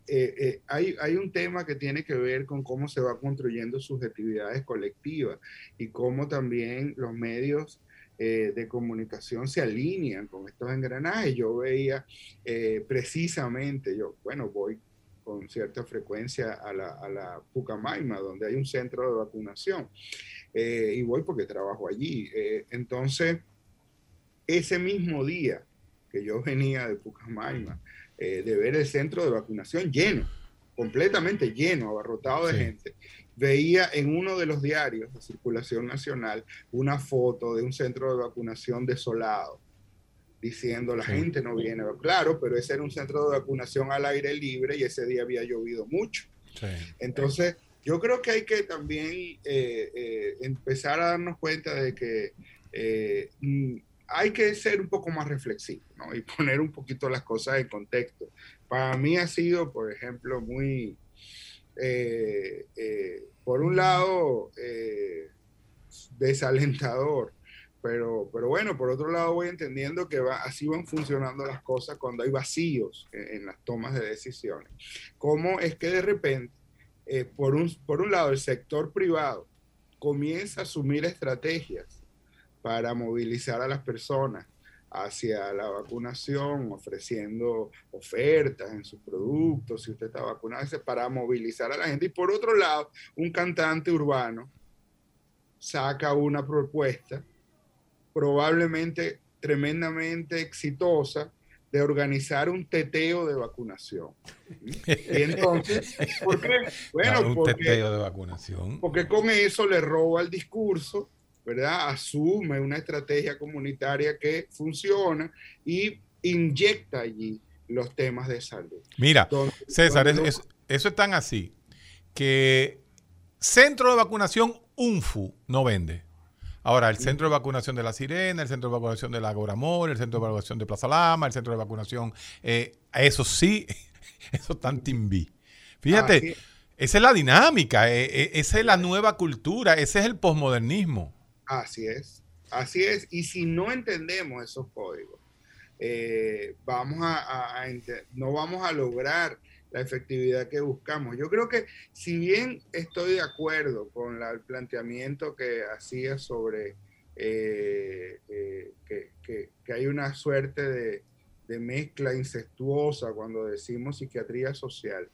hay, hay, un tema que tiene que ver con cómo se va construyendo subjetividades colectivas y cómo también los medios eh, de comunicación se alinean con estos engranajes. Yo veía eh, precisamente, yo, bueno, voy con cierta frecuencia a la, a la Pucamaima, donde hay un centro de vacunación, eh, y voy porque trabajo allí. entonces, ese mismo día que yo venía de Pucamaima, de ver el centro de vacunación lleno, completamente lleno, abarrotado de gente, veía en uno de los diarios de circulación nacional una foto de un centro de vacunación desolado, diciendo la gente no viene. Claro, pero ese era un centro de vacunación al aire libre y ese día había llovido mucho. Entonces, yo creo que hay que también eh, eh, empezar a darnos cuenta de que eh, mm, hay que ser un poco más reflexivo y poner un poquito las cosas en contexto. Para mí ha sido, por ejemplo, muy eh, eh, por un lado, eh, desalentador, pero, pero bueno, por otro lado voy entendiendo que así van funcionando las cosas cuando hay vacíos en, las tomas de decisiones. ¿Cómo es que de repente, por, un, por un lado, el sector privado comienza a asumir estrategias para movilizar a las personas hacia la vacunación, ofreciendo ofertas en sus productos, si usted está vacunado, para movilizar a la gente. Y por otro lado, un cantante urbano saca una propuesta probablemente tremendamente exitosa de organizar un teteo de vacunación. Y entonces, ¿por qué? Bueno, un teteo de vacunación. Porque con eso le roba el discurso ¿verdad? Asume una estrategia comunitaria que funciona y inyecta allí los temas de salud. Mira, César, eso es tan así que centro de vacunación UNFU no vende. Ahora, el centro de vacunación de La Sirena, el centro de vacunación de la Goramor, el centro de vacunación de Plaza Lama, el centro de vacunación, eh, eso sí, eso está timbi. Fíjate, esa es la dinámica, eh, eh, esa es la nueva cultura, ese es el posmodernismo. Así es, así es. Y si no entendemos esos códigos, vamos a, no vamos a lograr la efectividad que buscamos. Yo creo que si bien estoy de acuerdo con el planteamiento que hacía sobre eh, eh, que, hay una suerte de, mezcla incestuosa cuando decimos psiquiatría social,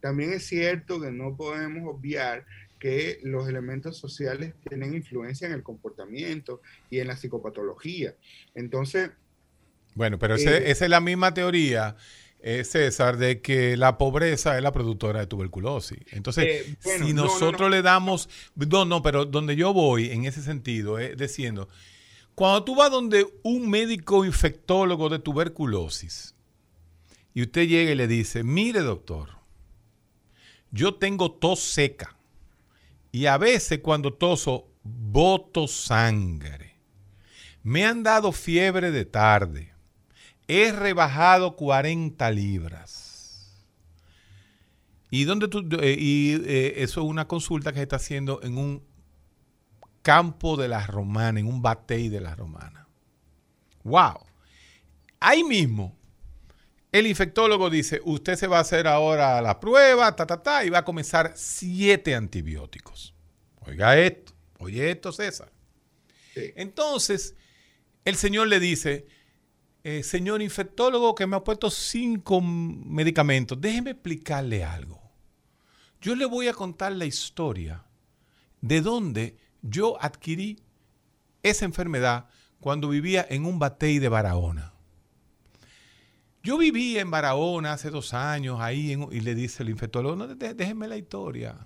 también es cierto que no podemos obviar que los elementos sociales tienen influencia en el comportamiento y en la psicopatología. Entonces... Bueno, pero eh, esa es la misma teoría eh, César, de que la pobreza es la productora de tuberculosis. Entonces, eh, si nosotros le damos, no, no, pero donde yo voy en ese sentido es diciendo, cuando tú vas donde un médico infectólogo de tuberculosis y usted llega y le dice, mire doctor, yo tengo tos seca y a veces cuando toso boto sangre, me han dado fiebre de tarde He rebajado 40 libras. ¿Y dónde tú.? Eh, y eh, eso es una consulta que se está haciendo en un campo de la romana, en un batey de la romana. ¡Wow! Ahí mismo, el infectólogo dice: Usted se va a hacer ahora la prueba, ta, ta, ta, y va a comenzar siete antibióticos. Oiga esto, oye esto, César. Entonces, el señor le dice: eh, señor infectólogo que me ha puesto cinco medicamentos, déjeme explicarle algo. Yo le voy a contar la historia de dónde yo adquirí esa enfermedad cuando vivía en un batey de Barahona. Yo vivía en Barahona hace dos años, ahí, y le dice el infectólogo, no, déjeme la historia.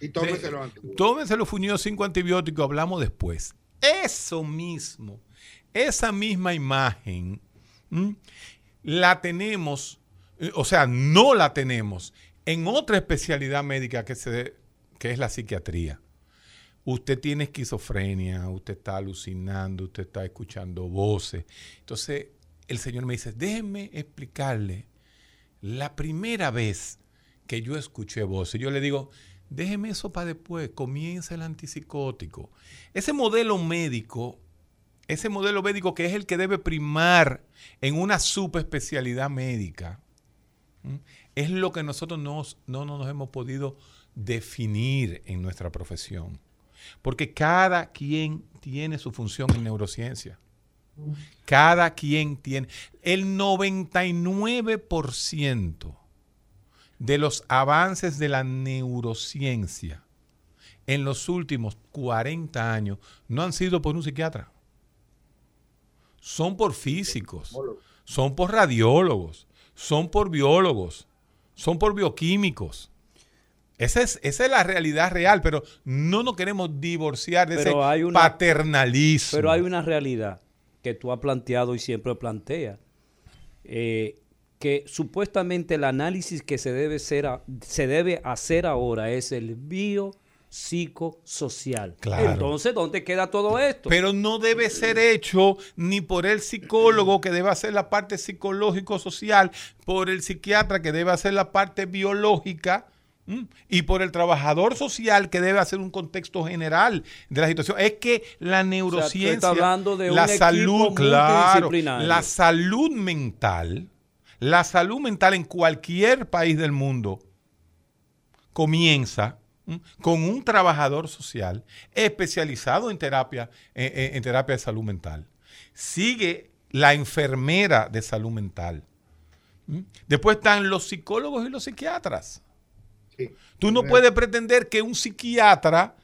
Y tómeselo antes. Tómeselo, fuñó cinco antibióticos, hablamos después. Eso mismo esa misma imagen la tenemos, eh, o sea, no la tenemos en otra especialidad médica que, se, que es la psiquiatría. Usted tiene esquizofrenia, usted está alucinando, usted está escuchando voces. Entonces, el Señor me dice, déjeme explicarle la primera vez que yo escuché voces. Yo le digo, déjeme eso para después, comienza el antipsicótico. Ese modelo médico ese modelo médico que es el que debe primar en una subespecialidad médica, es lo que nosotros no, no, nos hemos podido definir en nuestra profesión. Porque cada quien tiene su función en neurociencia. Cada quien tiene. El 99% de los avances de la neurociencia en los últimos 40 años no han sido por un psiquiatra son por físicos, son por radiólogos, son por biólogos, son por bioquímicos. Esa es, esa es la realidad real, pero no nos queremos divorciar de ese paternalismo. Pero hay una realidad que tú has planteado y siempre plantea, eh, que supuestamente el análisis que se debe, ser se debe hacer ahora es el bio psicosocial. Claro. Entonces, ¿dónde queda todo esto? Pero no debe ser hecho ni por el psicólogo que debe hacer la parte psicológico-social, por el psiquiatra que debe hacer la parte biológica y por el trabajador social que debe hacer un contexto general de la situación. Es que la neurociencia, de la salud, claro, la salud mental, la salud mental en cualquier país del mundo comienza con un trabajador social especializado en terapia, en, terapia de salud mental. Sigue la enfermera de salud mental. Después están los psicólogos y los psiquiatras. Tú no puedes pretender que un psiquiatra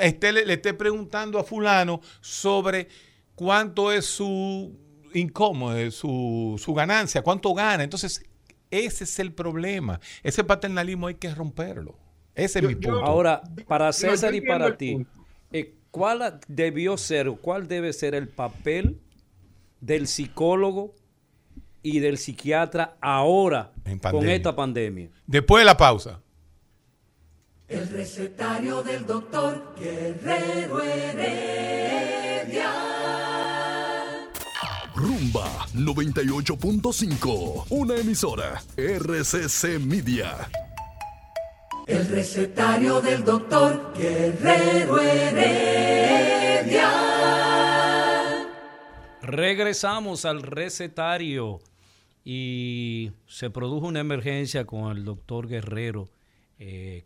esté, le, esté preguntando a fulano sobre cuánto es su incómodo, su, su ganancia, cuánto gana. Entonces, ese es el problema. Ese paternalismo hay que romperlo. Ese es mi punto. Ahora, para César y para ti, eh, ¿cuál debió ser, cuál debe ser el papel del psicólogo y del psiquiatra ahora con esta pandemia? Después de la pausa. El recetario del doctor Guerrero Heredia. Rumba 98.5, una emisora RCC Media. El recetario del doctor Guerrero Heredia. Regresamos al recetario y se produjo una emergencia con el doctor Guerrero eh,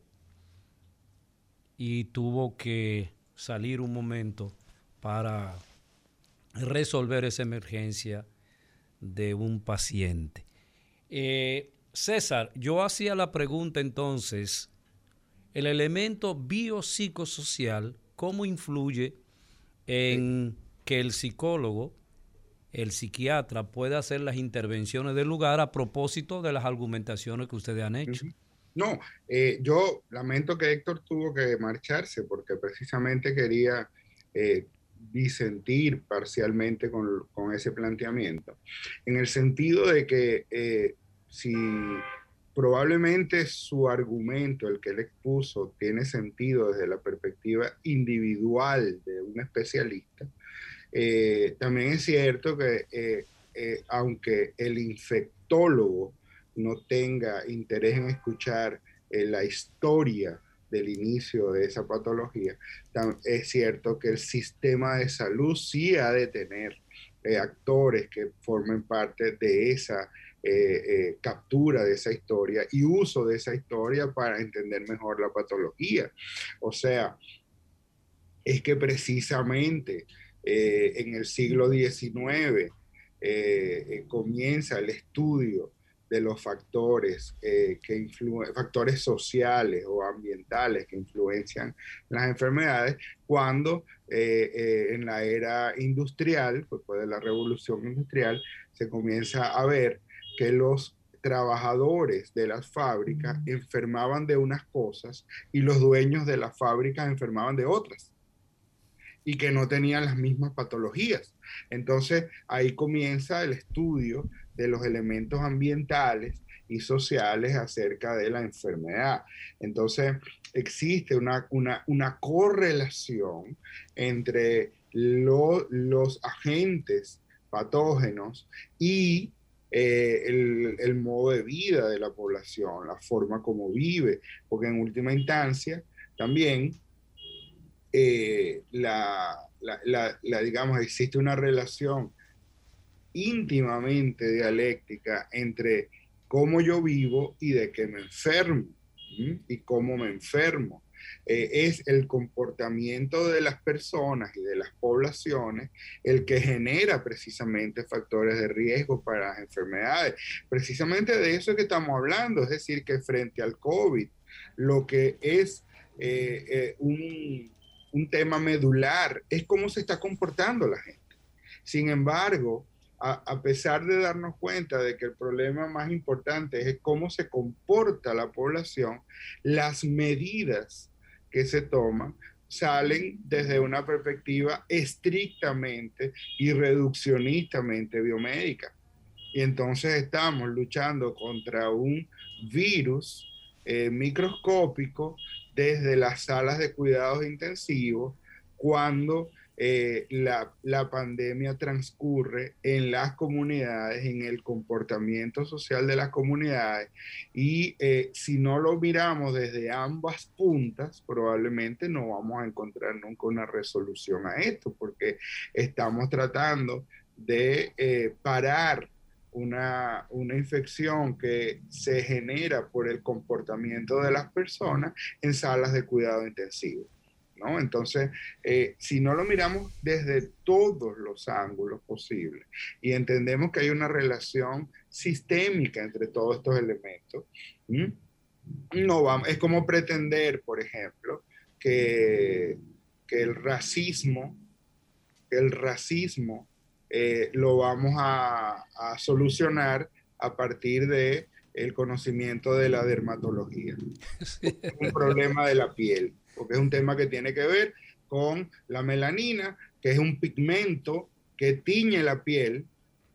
y tuvo que salir un momento para resolver esa emergencia de un paciente. Eh, César, yo hacía la pregunta entonces, el elemento biopsicosocial, ¿cómo influye en que el psicólogo, el psiquiatra, pueda hacer las intervenciones del lugar a propósito de las argumentaciones que ustedes han hecho? No, eh, yo lamento que Héctor tuvo que marcharse porque precisamente quería eh, disentir parcialmente con, ese planteamiento, en el sentido de que eh, si probablemente su argumento, el que él expuso, tiene sentido desde la perspectiva individual de un especialista, también es cierto que aunque el infectólogo no tenga interés en escuchar eh, la historia del inicio de esa patología, es cierto que el sistema de salud sí ha de tener eh, actores que formen parte de esa eh, captura de esa historia y uso de esa historia para entender mejor la patología. O sea, es que precisamente en el siglo XIX comienza el estudio de los factores eh, que factores sociales o ambientales que influencian las enfermedades, cuando eh, eh, en la era industrial, después de la revolución industrial, se comienza a ver que los trabajadores de las fábricas enfermaban de unas cosas y los dueños de las fábricas enfermaban de otras y que no tenían las mismas patologías. Entonces ahí comienza el estudio de los elementos ambientales y sociales acerca de la enfermedad. Entonces, existe una, una, correlación entre los agentes patógenos y eh, el, modo de vida de la población, la forma como vive, porque en última instancia también eh, la, digamos, existe una relación íntimamente dialéctica entre cómo yo vivo y de qué me enfermo y cómo me enfermo. Eh, es el comportamiento de las personas y de las poblaciones el que genera precisamente factores de riesgo para las enfermedades. Precisamente de eso es que estamos hablando, es decir, que frente al COVID, lo que es eh, un, un tema medular es cómo se está comportando la gente. Sin embargo, a, pesar de darnos cuenta de que el problema más importante es cómo se comporta la población, las medidas que se toman salen desde una perspectiva estrictamente y reduccionistamente biomédica. Y entonces estamos luchando contra un virus eh, microscópico desde las salas de cuidados intensivos cuando eh, la, pandemia transcurre en las comunidades, en el comportamiento social de las comunidades. Y eh, si no lo miramos desde ambas puntas, probablemente no vamos a encontrar nunca una resolución a esto porque estamos tratando de eh, parar una, una, infección que se genera por el comportamiento de las personas en salas de cuidado intensivo. Entonces, eh, si no lo miramos desde todos los ángulos posibles y entendemos que hay una relación sistémica entre todos estos elementos, no vamos, es como pretender, por ejemplo, que, el racismo, el racismo eh, lo vamos a, a solucionar a partir de el conocimiento de la dermatología. Un problema de la piel porque es un tema que tiene que ver con la melanina, que es un pigmento que tiñe la piel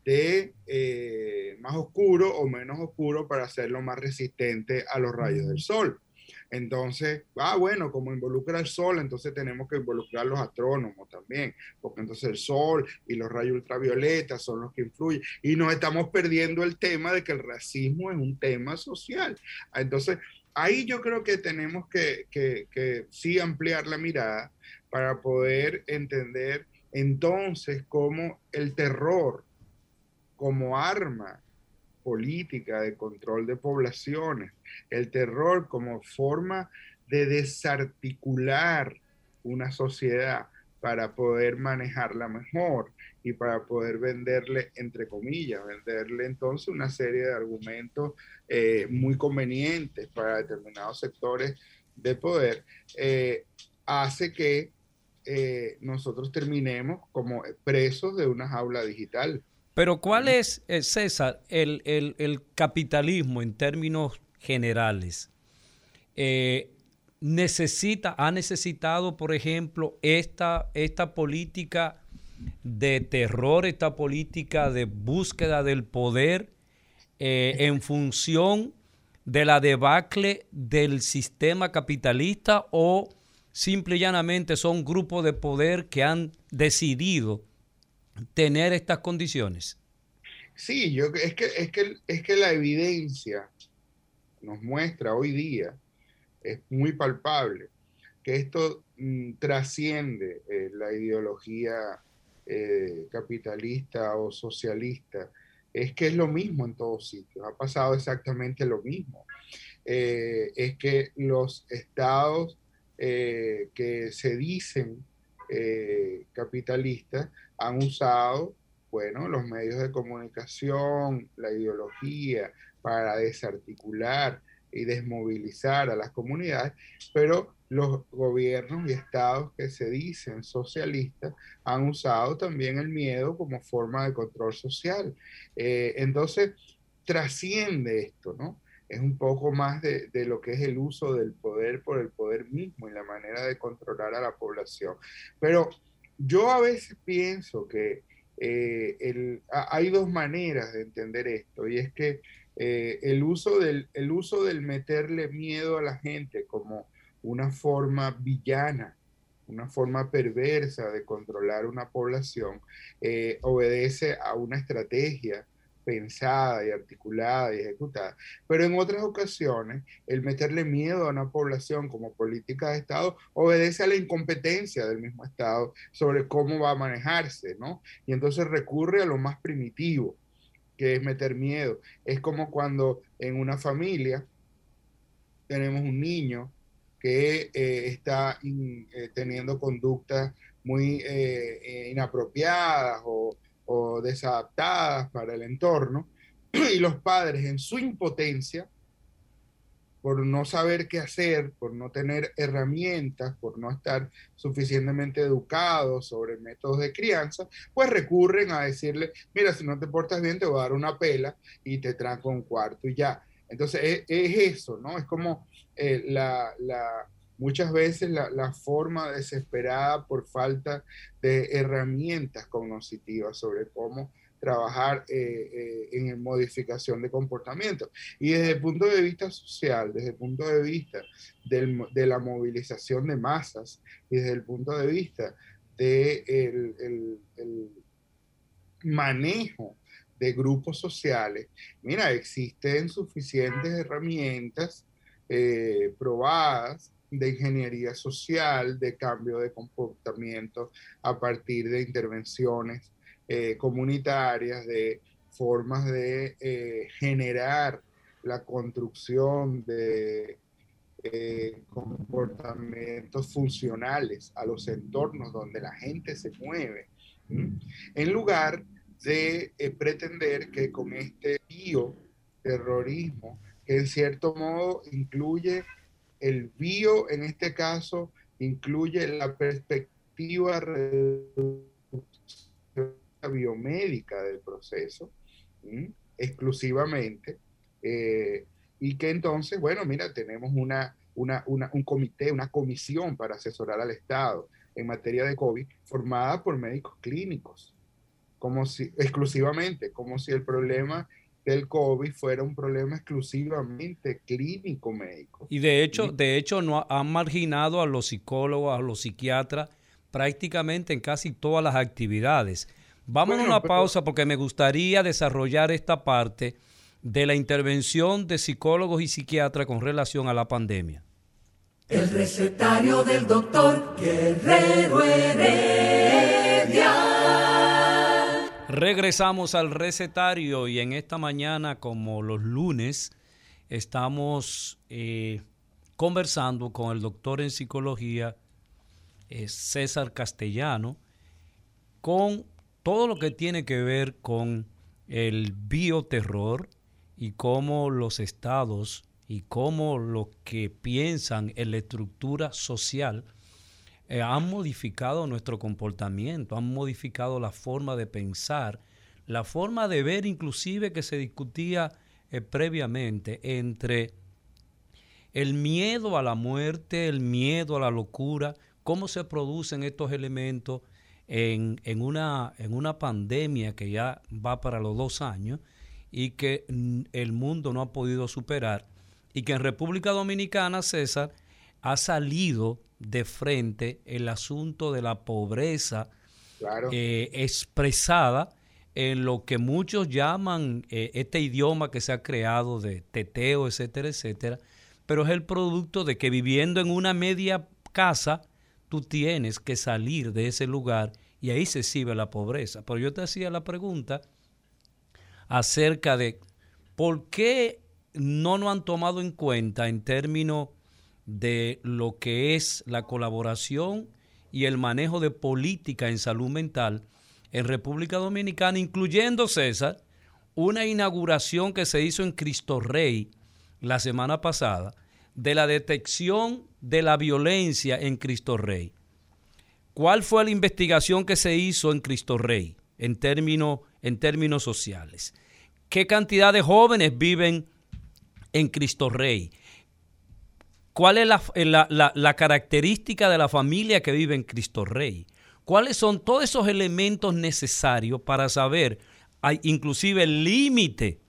de eh, más oscuro o menos oscuro para hacerlo más resistente a los rayos del sol. Entonces, ah, bueno, como involucra el sol, entonces tenemos que involucrar los astrónomos también, porque entonces el sol y los rayos ultravioleta son los que influyen. Y nos estamos perdiendo el tema de que el racismo es un tema social. Entonces, ahí yo creo que tenemos que, que, que sí ampliar la mirada para poder entender entonces cómo el terror como arma política de control de poblaciones, el terror como forma de desarticular una sociedad para poder manejarla mejor y para poder venderle, entre comillas, venderle entonces una serie de argumentos eh, muy convenientes para determinados sectores de poder, eh, hace que eh, nosotros terminemos como presos de una jaula digital. Pero ¿cuál es, eh, César, el, capitalismo en términos generales? Eh, necesita, ha necesitado, por ejemplo, esta, esta política de terror, esta política de búsqueda del poder eh, en función de la debacle del sistema capitalista o simple y llanamente son grupos de poder que han decidido tener estas condiciones? Sí, yo es que es que es que la evidencia nos muestra hoy día es muy palpable que esto mm, trasciende eh, la ideología eh, capitalista o socialista. Es que es lo mismo en todos sitios, ha pasado exactamente lo mismo. Eh, es que los estados que se dicen capitalistas han usado, bueno, los medios de comunicación, la ideología para desarticular y desmovilizar a las comunidades, pero los gobiernos y estados que se dicen socialistas han usado también el miedo como forma de control social. Eh, entonces, trasciende esto, ¿no? Es un poco más de, de, lo que es el uso del poder por el poder mismo y la manera de controlar a la población. Pero yo a veces pienso que eh, hay dos maneras de entender esto, y es que eh, el, uso del, el uso del meterle miedo a la gente como una forma villana, una forma perversa de controlar una población, eh, obedece a una estrategia pensada y articulada y ejecutada. Pero en otras ocasiones, el meterle miedo a una población como política de Estado obedece a la incompetencia del mismo Estado sobre cómo va a manejarse, ¿no? Y entonces recurre a lo más primitivo, que es meter miedo. Es como cuando en una familia tenemos un niño que eh, está eh, teniendo conductas muy eh, inapropiadas o o desadaptadas para el entorno, y los padres en su impotencia, por no saber qué hacer, por no tener herramientas, por no estar suficientemente educados sobre métodos de crianza, pues recurren a decirle, mira, si no te portas bien, te voy a dar una pela y te tranco un cuarto y ya. Entonces es, eso, ¿no? Es como eh, la, la, muchas veces la, forma desesperada por falta de herramientas cognitivas sobre cómo trabajar eh, eh, en modificación de comportamiento. Y desde el punto de vista social, desde el punto de vista de la movilización de masas y desde el punto de vista del de manejo de grupos sociales, mira, existen suficientes herramientas eh, probadas de ingeniería social, de cambio de comportamiento a partir de intervenciones eh, comunitarias, de formas de eh, generar la construcción de eh, comportamientos funcionales a los entornos donde la gente se mueve, en lugar de pretender que con este bioterrorismo, que en cierto modo incluye el bio, en este caso, incluye la perspectiva biomédica del proceso, exclusivamente, eh, y que entonces, bueno, mira, tenemos una, una, un comité, una comisión para asesorar al Estado en materia de COVID formada por médicos clínicos, como si exclusivamente, como si el problema del COVID fuera un problema exclusivamente clínico médico. Y de hecho, de hecho no han marginado a los psicólogos, a los psiquiatras prácticamente en casi todas las actividades. Vamos a una pausa porque me gustaría desarrollar esta parte de la intervención de psicólogos y psiquiatras con relación a la pandemia. El recetario del doctor Guerrero Heredia. Regresamos al recetario y en esta mañana, como los lunes, estamos eh, conversando con el doctor en psicología eh, César Castellano con todo lo que tiene que ver con el bioterror y cómo los estados y cómo los que piensan en la estructura social eh, han modificado nuestro comportamiento, han modificado la forma de pensar, la forma de ver inclusive que se discutía eh, previamente entre el miedo a la muerte, el miedo a la locura, cómo se producen estos elementos en, una, en una pandemia que ya va para los dos años y que el mundo no ha podido superar y que en República Dominicana, César, ha salido de frente el asunto de la pobreza eh, expresada en lo que muchos llaman eh, este idioma que se ha creado de teteo, etcétera, etcétera, pero es el producto de que viviendo en una media casa, tú tienes que salir de ese lugar y ahí se exhibe la pobreza. Pero yo te hacía la pregunta acerca de por qué no nos han tomado en cuenta en términos de lo que es la colaboración y el manejo de política en salud mental en República Dominicana, incluyendo, César, una inauguración que se hizo en Cristo Rey la semana pasada, de la detección de la violencia en Cristo Rey. ¿Cuál fue la investigación que se hizo en Cristo Rey en términos, en términos sociales? ¿Qué cantidad de jóvenes viven en Cristo Rey? ¿Cuál es la, la, característica de la familia que vive en Cristo Rey? ¿Cuáles son todos esos elementos necesarios para saber, inclusive el límite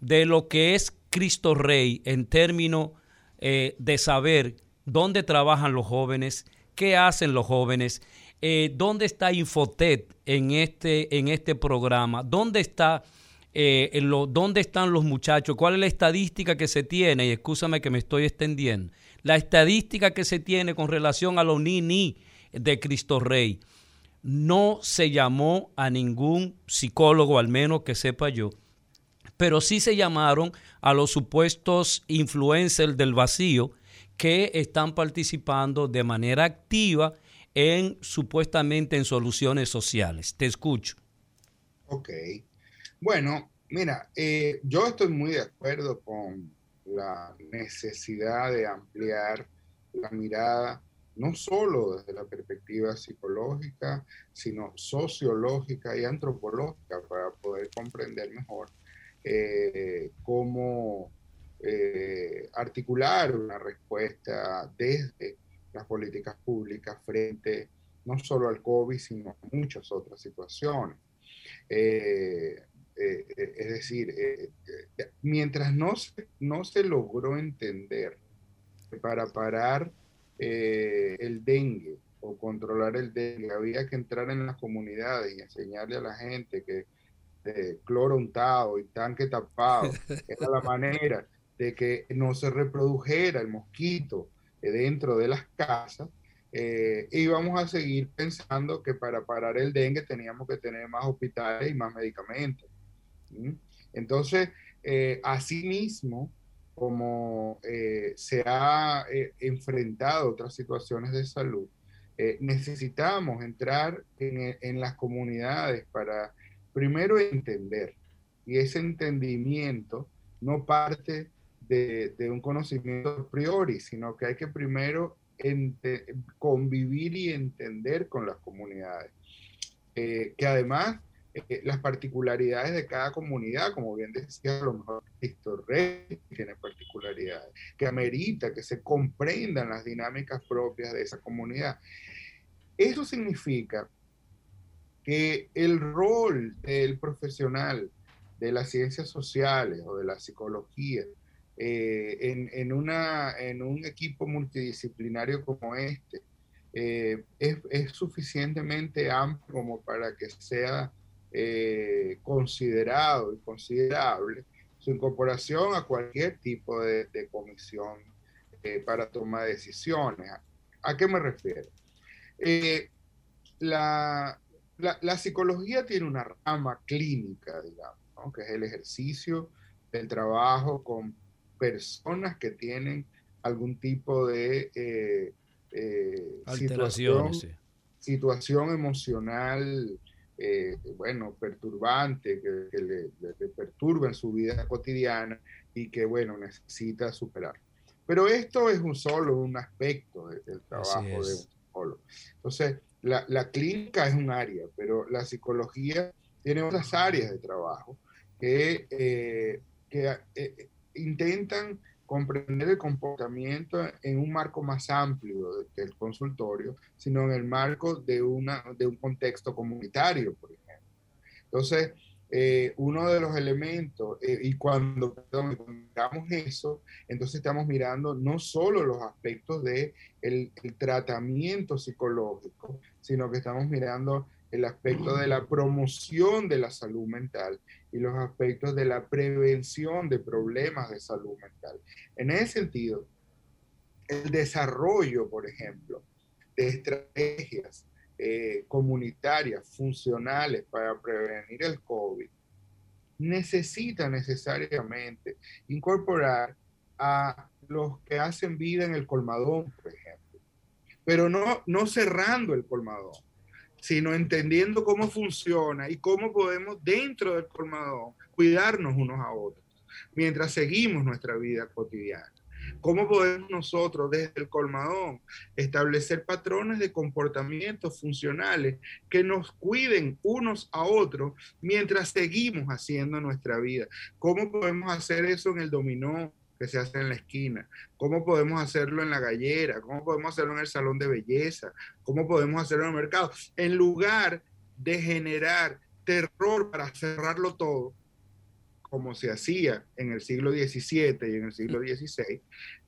de lo que es Cristo Rey en términos eh, de saber dónde trabajan los jóvenes, qué hacen los jóvenes, eh, dónde está Infotet en este, en este programa, dónde está... Eh, dónde están los muchachos, cuál es la estadística que se tiene, y escúchame que me estoy extendiendo, la estadística que se tiene con relación a los ni de Cristo Rey. No se llamó a ningún psicólogo, al menos que sepa yo, pero sí se llamaron a los supuestos influencers del vacío que están participando de manera activa en supuestamente en soluciones sociales. Te escucho. Ok. Bueno, mira, eh, yo estoy muy de acuerdo con la necesidad de ampliar la mirada, no solo desde la perspectiva psicológica, sino sociológica y antropológica para poder comprender mejor eh, cómo eh, articular una respuesta desde las políticas públicas frente no solo al COVID, sino a muchas otras situaciones. Eh, es decir, mientras no se, no se logró entender para parar el dengue o controlar el dengue, había que entrar en las comunidades y enseñarle a la gente que cloro untado y tanque tapado, era la manera de que no se reprodujera el mosquito dentro de las casas, eh, íbamos a seguir pensando que para parar el dengue teníamos que tener más hospitales y más medicamentos. Entonces, eh, asimismo, como eh, se ha eh, enfrentado otras situaciones de salud, necesitamos entrar en, en las comunidades para primero entender, y ese entendimiento no parte de, un conocimiento a priori, sino que hay que primero convivir y entender con las comunidades. Eh, que además eh, las particularidades de cada comunidad, como bien decía, a lo mejor Cristo Rey tiene particularidades, que amerita que se comprendan las dinámicas propias de esa comunidad. Eso significa que el rol del profesional de las ciencias sociales o de la psicología eh, en, en, una, en un equipo multidisciplinario como este eh, es, es, suficientemente amplio como para que sea eh, considerado y considerable su incorporación a cualquier tipo de, de comisión para tomar decisiones. ¿A qué me refiero? La, la, la, psicología tiene una rama clínica, digamos, ¿no? que es el ejercicio del trabajo con personas que tienen algún tipo de eh, eh, situación, situación, emocional, eh, bueno, perturbante, que, que le, le, perturba en su vida cotidiana y que, bueno, necesita superar. Pero esto es un solo un aspecto del trabajo de un psicólogo. Entonces, la, la, clínica es un área, pero la psicología tiene otras áreas de trabajo que, eh, que eh, intentan comprender el comportamiento en un marco más amplio del consultorio, sino en el marco de, una, de un contexto comunitario, por ejemplo. Entonces, eh, uno de los elementos, eh, y cuando, eso, entonces estamos mirando no solo los aspectos del de el tratamiento psicológico, sino que estamos mirando el aspecto de la promoción de la salud mental y los aspectos de la prevención de problemas de salud mental. En ese sentido, el desarrollo, por ejemplo, de estrategias eh, comunitarias funcionales para prevenir el COVID necesita necesariamente incorporar a los que hacen vida en el colmadón, por ejemplo, pero no, no cerrando el colmadón, sino entendiendo cómo funciona y cómo podemos dentro del colmadón cuidarnos unos a otros mientras seguimos nuestra vida cotidiana. ¿Cómo podemos nosotros desde el colmadón establecer patrones de comportamientos funcionales que nos cuiden unos a otros mientras seguimos haciendo nuestra vida? ¿Cómo podemos hacer eso en el dominó, que se hace en la esquina, cómo podemos hacerlo en la gallera, cómo podemos hacerlo en el salón de belleza, cómo podemos hacerlo en el mercado, en lugar de generar terror para cerrarlo todo, como se hacía en el siglo XVII y en el siglo XVI,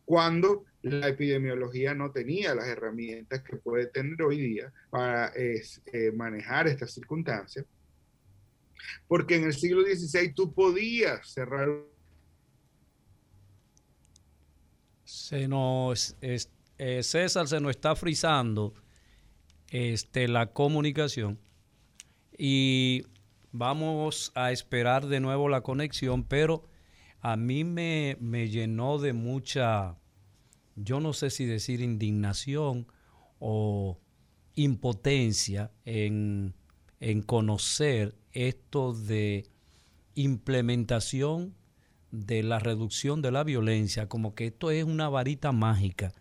cuando la epidemiología no tenía las herramientas que puede tener hoy día para eh, manejar estas circunstancias. Porque en el siglo XVI tú podías cerrar Se nos, eh, César se nos está frizando este, la comunicación. Y vamos a esperar de nuevo la conexión, pero a mí me, me llenó de mucha, yo no sé si decir indignación o impotencia en, en conocer esto de implementación de la reducción de la violencia, como que esto es una varita mágica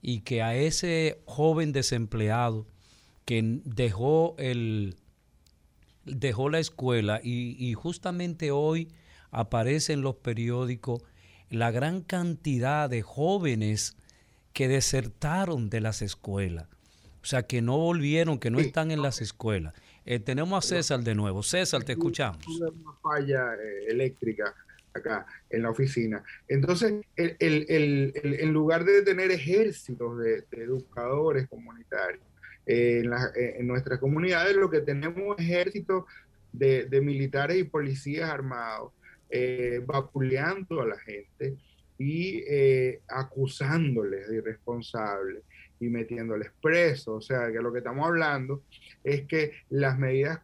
y que a ese joven desempleado que dejó el dejó la escuela y, y justamente hoy aparece en los periódicos la gran cantidad de jóvenes que desertaron de las escuelas, o sea, que no volvieron, que no están en las escuelas. Eh, tenemos a César de nuevo. César, te escuchamos. Una falla eh, eléctrica acá en la oficina. Entonces, el, el, en lugar de tener ejércitos de, educadores comunitarios eh, en, la, eh, en, nuestras comunidades, lo que tenemos es ejércitos de, de militares y policías armados eh, vapuleando a la gente y eh, acusándoles de irresponsables y metiéndoles presos. O sea, que lo que estamos hablando es que las medidas,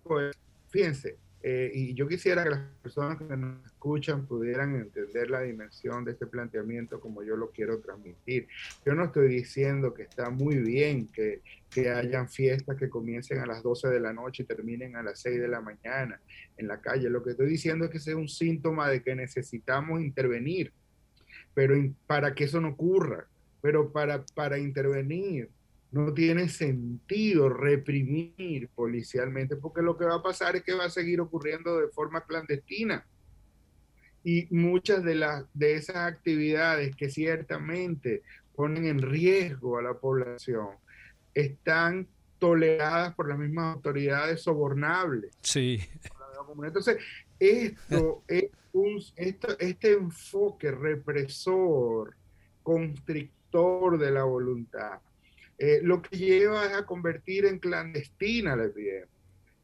fíjense, eh, y yo quisiera que las personas que nos escuchan pudieran entender la dimensión de este planteamiento como yo lo quiero transmitir. Yo no estoy diciendo que está muy bien que, que hayan fiestas que comiencen a las 12 de la noche y terminen a las 6 de la mañana en la calle. Lo que estoy diciendo es que ese es un síntoma de que necesitamos intervenir, pero para que eso no ocurra, pero para, para intervenir no tiene sentido reprimir policialmente, porque lo que va a pasar es que va a seguir ocurriendo de forma clandestina. Y muchas de, las, de esas actividades que ciertamente ponen en riesgo a la población están toleradas por las mismas autoridades sobornables. Sí. Entonces, esto es un, este enfoque represor, constrictor de la voluntad, eh, lo que lleva es a convertir en clandestina la epidemia,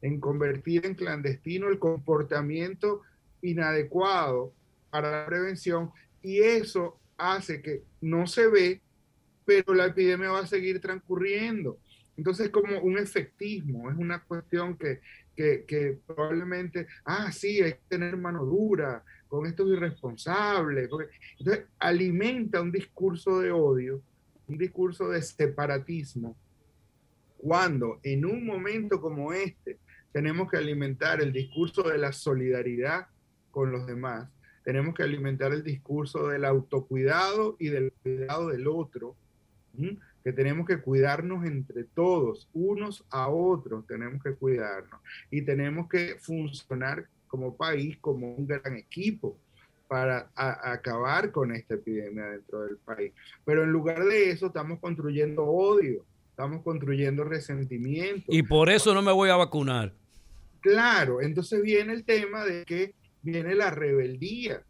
en convertir en clandestino el comportamiento inadecuado para la prevención y eso hace que no se ve, pero la epidemia va a seguir transcurriendo. Entonces es como un efectismo, es una cuestión que, que, probablemente, ah, sí, hay que tener mano dura con estos irresponsables. Entonces alimenta un discurso de odio, un discurso de separatismo, cuando en un momento como este tenemos que alimentar el discurso de la solidaridad con los demás, tenemos que alimentar el discurso del autocuidado y del cuidado del otro, que tenemos que cuidarnos entre todos, unos a otros, tenemos que cuidarnos y tenemos que funcionar como país, como un gran equipo para acabar con esta epidemia dentro del país. Pero en lugar de eso estamos construyendo odio, estamos construyendo resentimiento. Y por eso no me voy a vacunar. Claro, entonces viene el tema de que viene la rebeldía,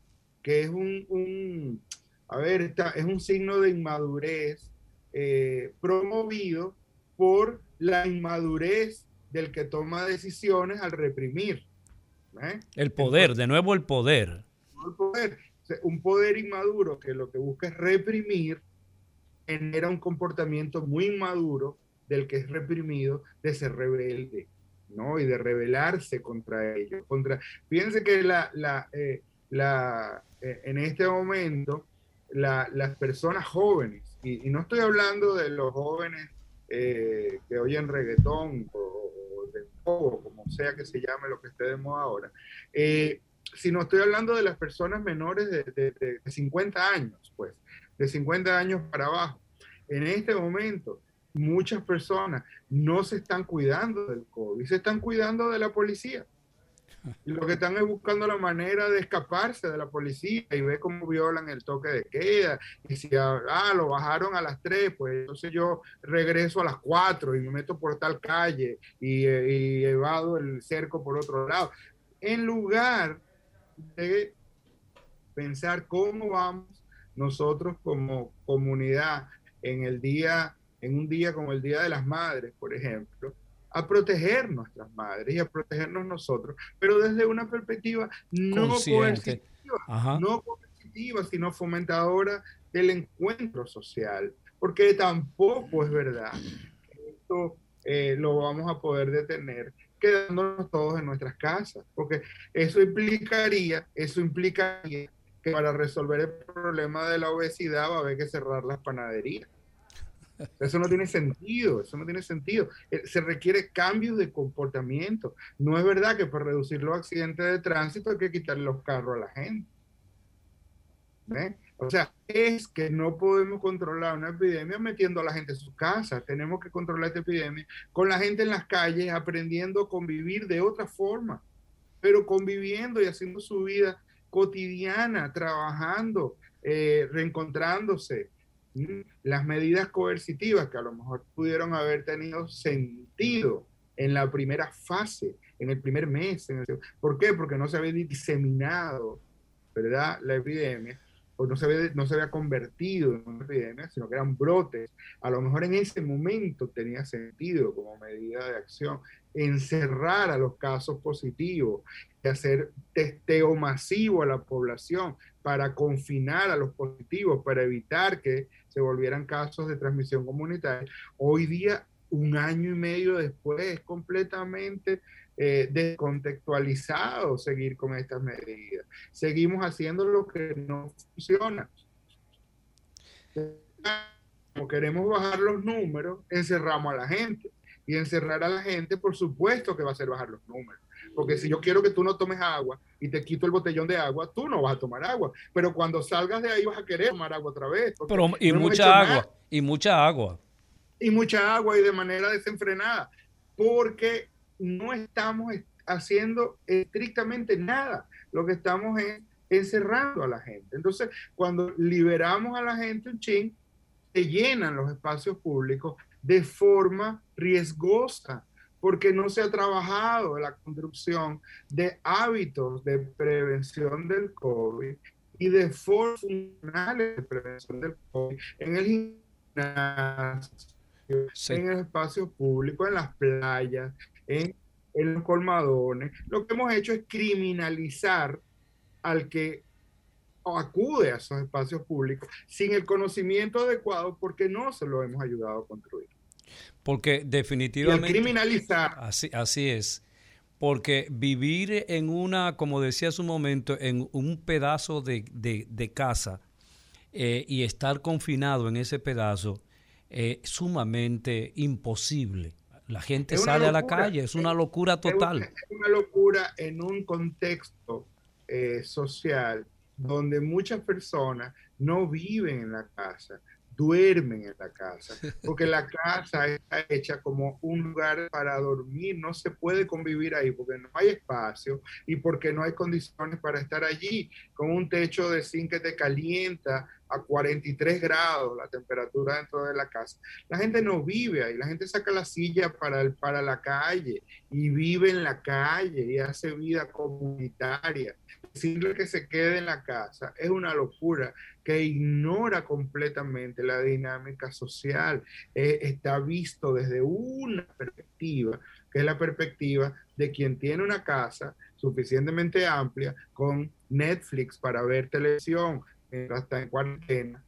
que es un, a ver, está, es un signo de inmadurez eh, promovido por la inmadurez del que toma decisiones al reprimir. ¿eh? El poder, de nuevo el poder. Poder. Un poder inmaduro que lo que busca es reprimir, genera un comportamiento muy inmaduro del que es reprimido de ser rebelde. ¿no? Y de rebelarse contra ellos. Contra... Fíjense que la, la, eh, la, eh, en este momento las personas jóvenes, y, no estoy hablando de los jóvenes eh, que oyen reggaetón o, de poco, como sea que se llame lo que esté de moda ahora, sino estoy hablando de las personas menores de, de, de 50 años, pues, de 50 años para abajo. En este momento, muchas personas no se están cuidando del COVID, se están cuidando de la policía. Y lo que están es buscando la manera de escaparse de la policía y ve cómo violan el toque de queda. Y si ah, lo bajaron a las 3, pues entonces yo regreso a las 4 y me meto por tal calle y, y evado el cerco por otro lado. En lugar de pensar cómo vamos nosotros como comunidad en el día en un día como el Día de las Madres, por ejemplo, a proteger nuestras madres y a protegernos nosotros, pero desde una perspectiva no coercitiva, no coercitiva, sino fomentadora del encuentro social, porque tampoco es verdad que esto eh, lo vamos a poder detener quedándonos todos en nuestras casas, porque eso implicaría, eso implicaría que para resolver el problema de la obesidad va a haber que cerrar las panaderías eso no tiene sentido, eso no tiene sentido. Eh, se requiere cambios de comportamiento. No es verdad que para reducir los accidentes de tránsito hay que quitarle los carros a la gente. O sea, es que no podemos controlar una epidemia metiendo a la gente en sus casas. Tenemos que controlar esta epidemia con la gente en las calles, aprendiendo a convivir de otra forma, pero conviviendo y haciendo su vida cotidiana, trabajando, eh, reencontrándose, las medidas coercitivas que a lo mejor pudieron haber tenido sentido en la primera fase, en el primer mes. ¿Por qué? Porque no se había diseminado, ¿verdad? La epidemia, o no se, había, no se había convertido en una epidemia, sino que eran brotes. A lo mejor en ese momento tenía sentido como medida de acción encerrar a los casos positivos y hacer testeo masivo a la población para confinar a los positivos, para evitar que se volvieran casos de transmisión comunitaria. Hoy día, un año y medio después, es completamente eh, descontextualizado seguir con estas medidas. Seguimos haciendo lo que no funciona. Como queremos bajar los números, encerramos a la gente. Y encerrar a la gente, por supuesto que va a ser bajar los números. Porque si yo quiero que tú no tomes agua y te quito el botellón de agua, tú no vas a tomar agua. Pero cuando salgas de ahí vas a querer tomar agua otra vez. Pero, y mucha agua. Y mucha agua. Y mucha agua y de manera desenfrenada. Porque no estamos haciendo estrictamente nada. Lo que estamos es encerrando a la gente. Entonces, cuando liberamos a la gente un ching, se llenan los espacios públicos de forma riesgosa porque no se ha trabajado la construcción de hábitos de prevención del COVID y de formas funcionales de prevención del COVID en el gimnasio, en el espacio público, en las playas, en, en los colmadones. Lo que hemos hecho es criminalizar al que acude a esos espacios públicos sin el conocimiento adecuado porque no se lo hemos ayudado a construir. Porque definitivamente... criminalizar. Así, así es. Porque vivir en una, como decía hace un momento, en un pedazo de, de, casa eh, y estar confinado en ese pedazo es sumamente imposible. La gente sale a la calle, es una locura total. Es una, locura en un contexto eh, social donde muchas personas no viven en la casa, duermen en la casa, porque la casa está hecha como un lugar para dormir, no se puede convivir ahí porque no hay espacio y porque no hay condiciones para estar allí, con un techo de zinc que te calienta a 43 grados la temperatura dentro de la casa. La gente no vive ahí, la gente saca la silla para, el, para la calle y vive en la calle y hace vida comunitaria. Decirle que se quede en la casa es una locura que ignora completamente la dinámica social. Eh, está visto desde una perspectiva, que es la perspectiva de quien tiene una casa suficientemente amplia con Netflix para ver televisión, mientras está en cuarentena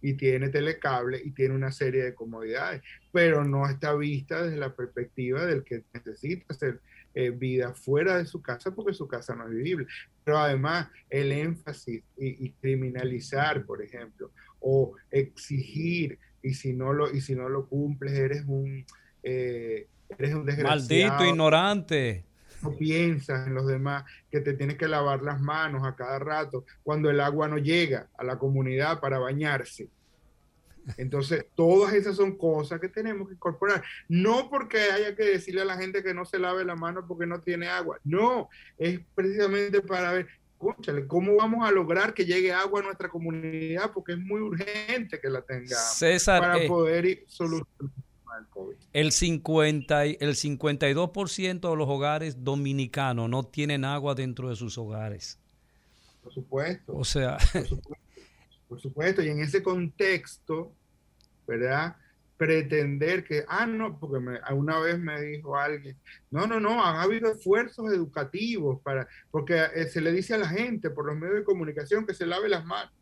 y tiene telecable y tiene una serie de comodidades, pero no está vista desde la perspectiva del que necesita hacer eh, vida fuera de su casa porque su casa no es vivible. Pero además el énfasis y, criminalizar, por ejemplo, o exigir y si no lo y si no lo cumples eres un eh, eres un desgraciado. Maldito ignorante no piensas en los demás, que te tienes que lavar las manos a cada rato cuando el agua no llega a la comunidad para bañarse. Entonces, todas esas son cosas que tenemos que incorporar. No porque haya que decirle a la gente que no se lave la mano porque no tiene agua. No, es precisamente para ver, escúchale, ¿cómo vamos a lograr que llegue agua a nuestra comunidad? Porque es muy urgente que la tengamos para eh, poder solucionar el, 50, el 52% de los hogares dominicanos no tienen agua dentro de sus hogares. Por supuesto. O sea. Por supuesto, y en ese contexto, ¿verdad? Pretender que, ah, no, porque una vez me dijo alguien, no, no, no, han habido esfuerzos educativos para, porque eh, se le dice a la gente por los medios de comunicación que se lave las manos,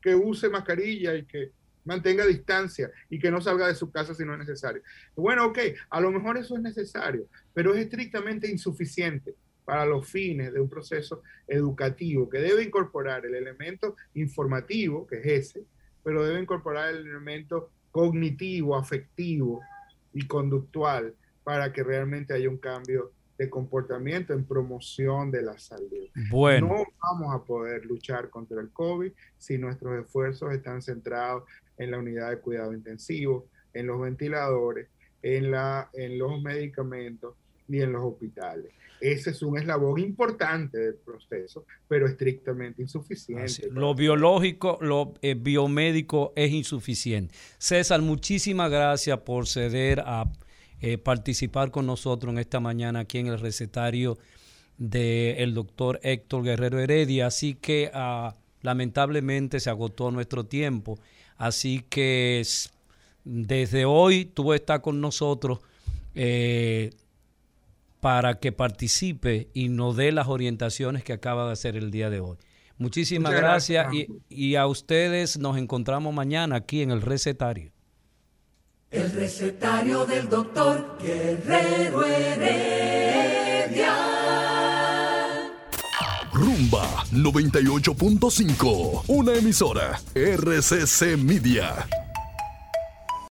que use mascarilla y que mantenga distancia y que no salga de su casa si no es necesario. Bueno, ok, a lo mejor eso es necesario, pero es estrictamente insuficiente para los fines de un proceso educativo que debe incorporar el elemento informativo, que es ese, pero debe incorporar el elemento cognitivo, afectivo y conductual para que realmente haya un cambio de comportamiento en promoción de la salud. Bueno. No vamos a poder luchar contra el COVID si nuestros esfuerzos están centrados en la unidad de cuidado intensivo, en los ventiladores, en, la, en los medicamentos y en los hospitales. Ese es un eslabón importante del proceso, pero estrictamente insuficiente. Lo biológico, lo eh, biomédico es insuficiente. César, muchísimas gracias por ceder a eh, participar con nosotros en esta mañana aquí en el recetario del doctor Héctor Guerrero Heredia. Así que ah, lamentablemente se agotó nuestro tiempo. Así que desde hoy tú estás con nosotros eh, para que participe y nos dé las orientaciones que acaba de hacer el día de hoy. Muchísimas gracias, Y, a ustedes nos encontramos mañana aquí en el recetario. El recetario del doctor Guerrero Heredia. Rumba 98.5, una emisora RCC Media.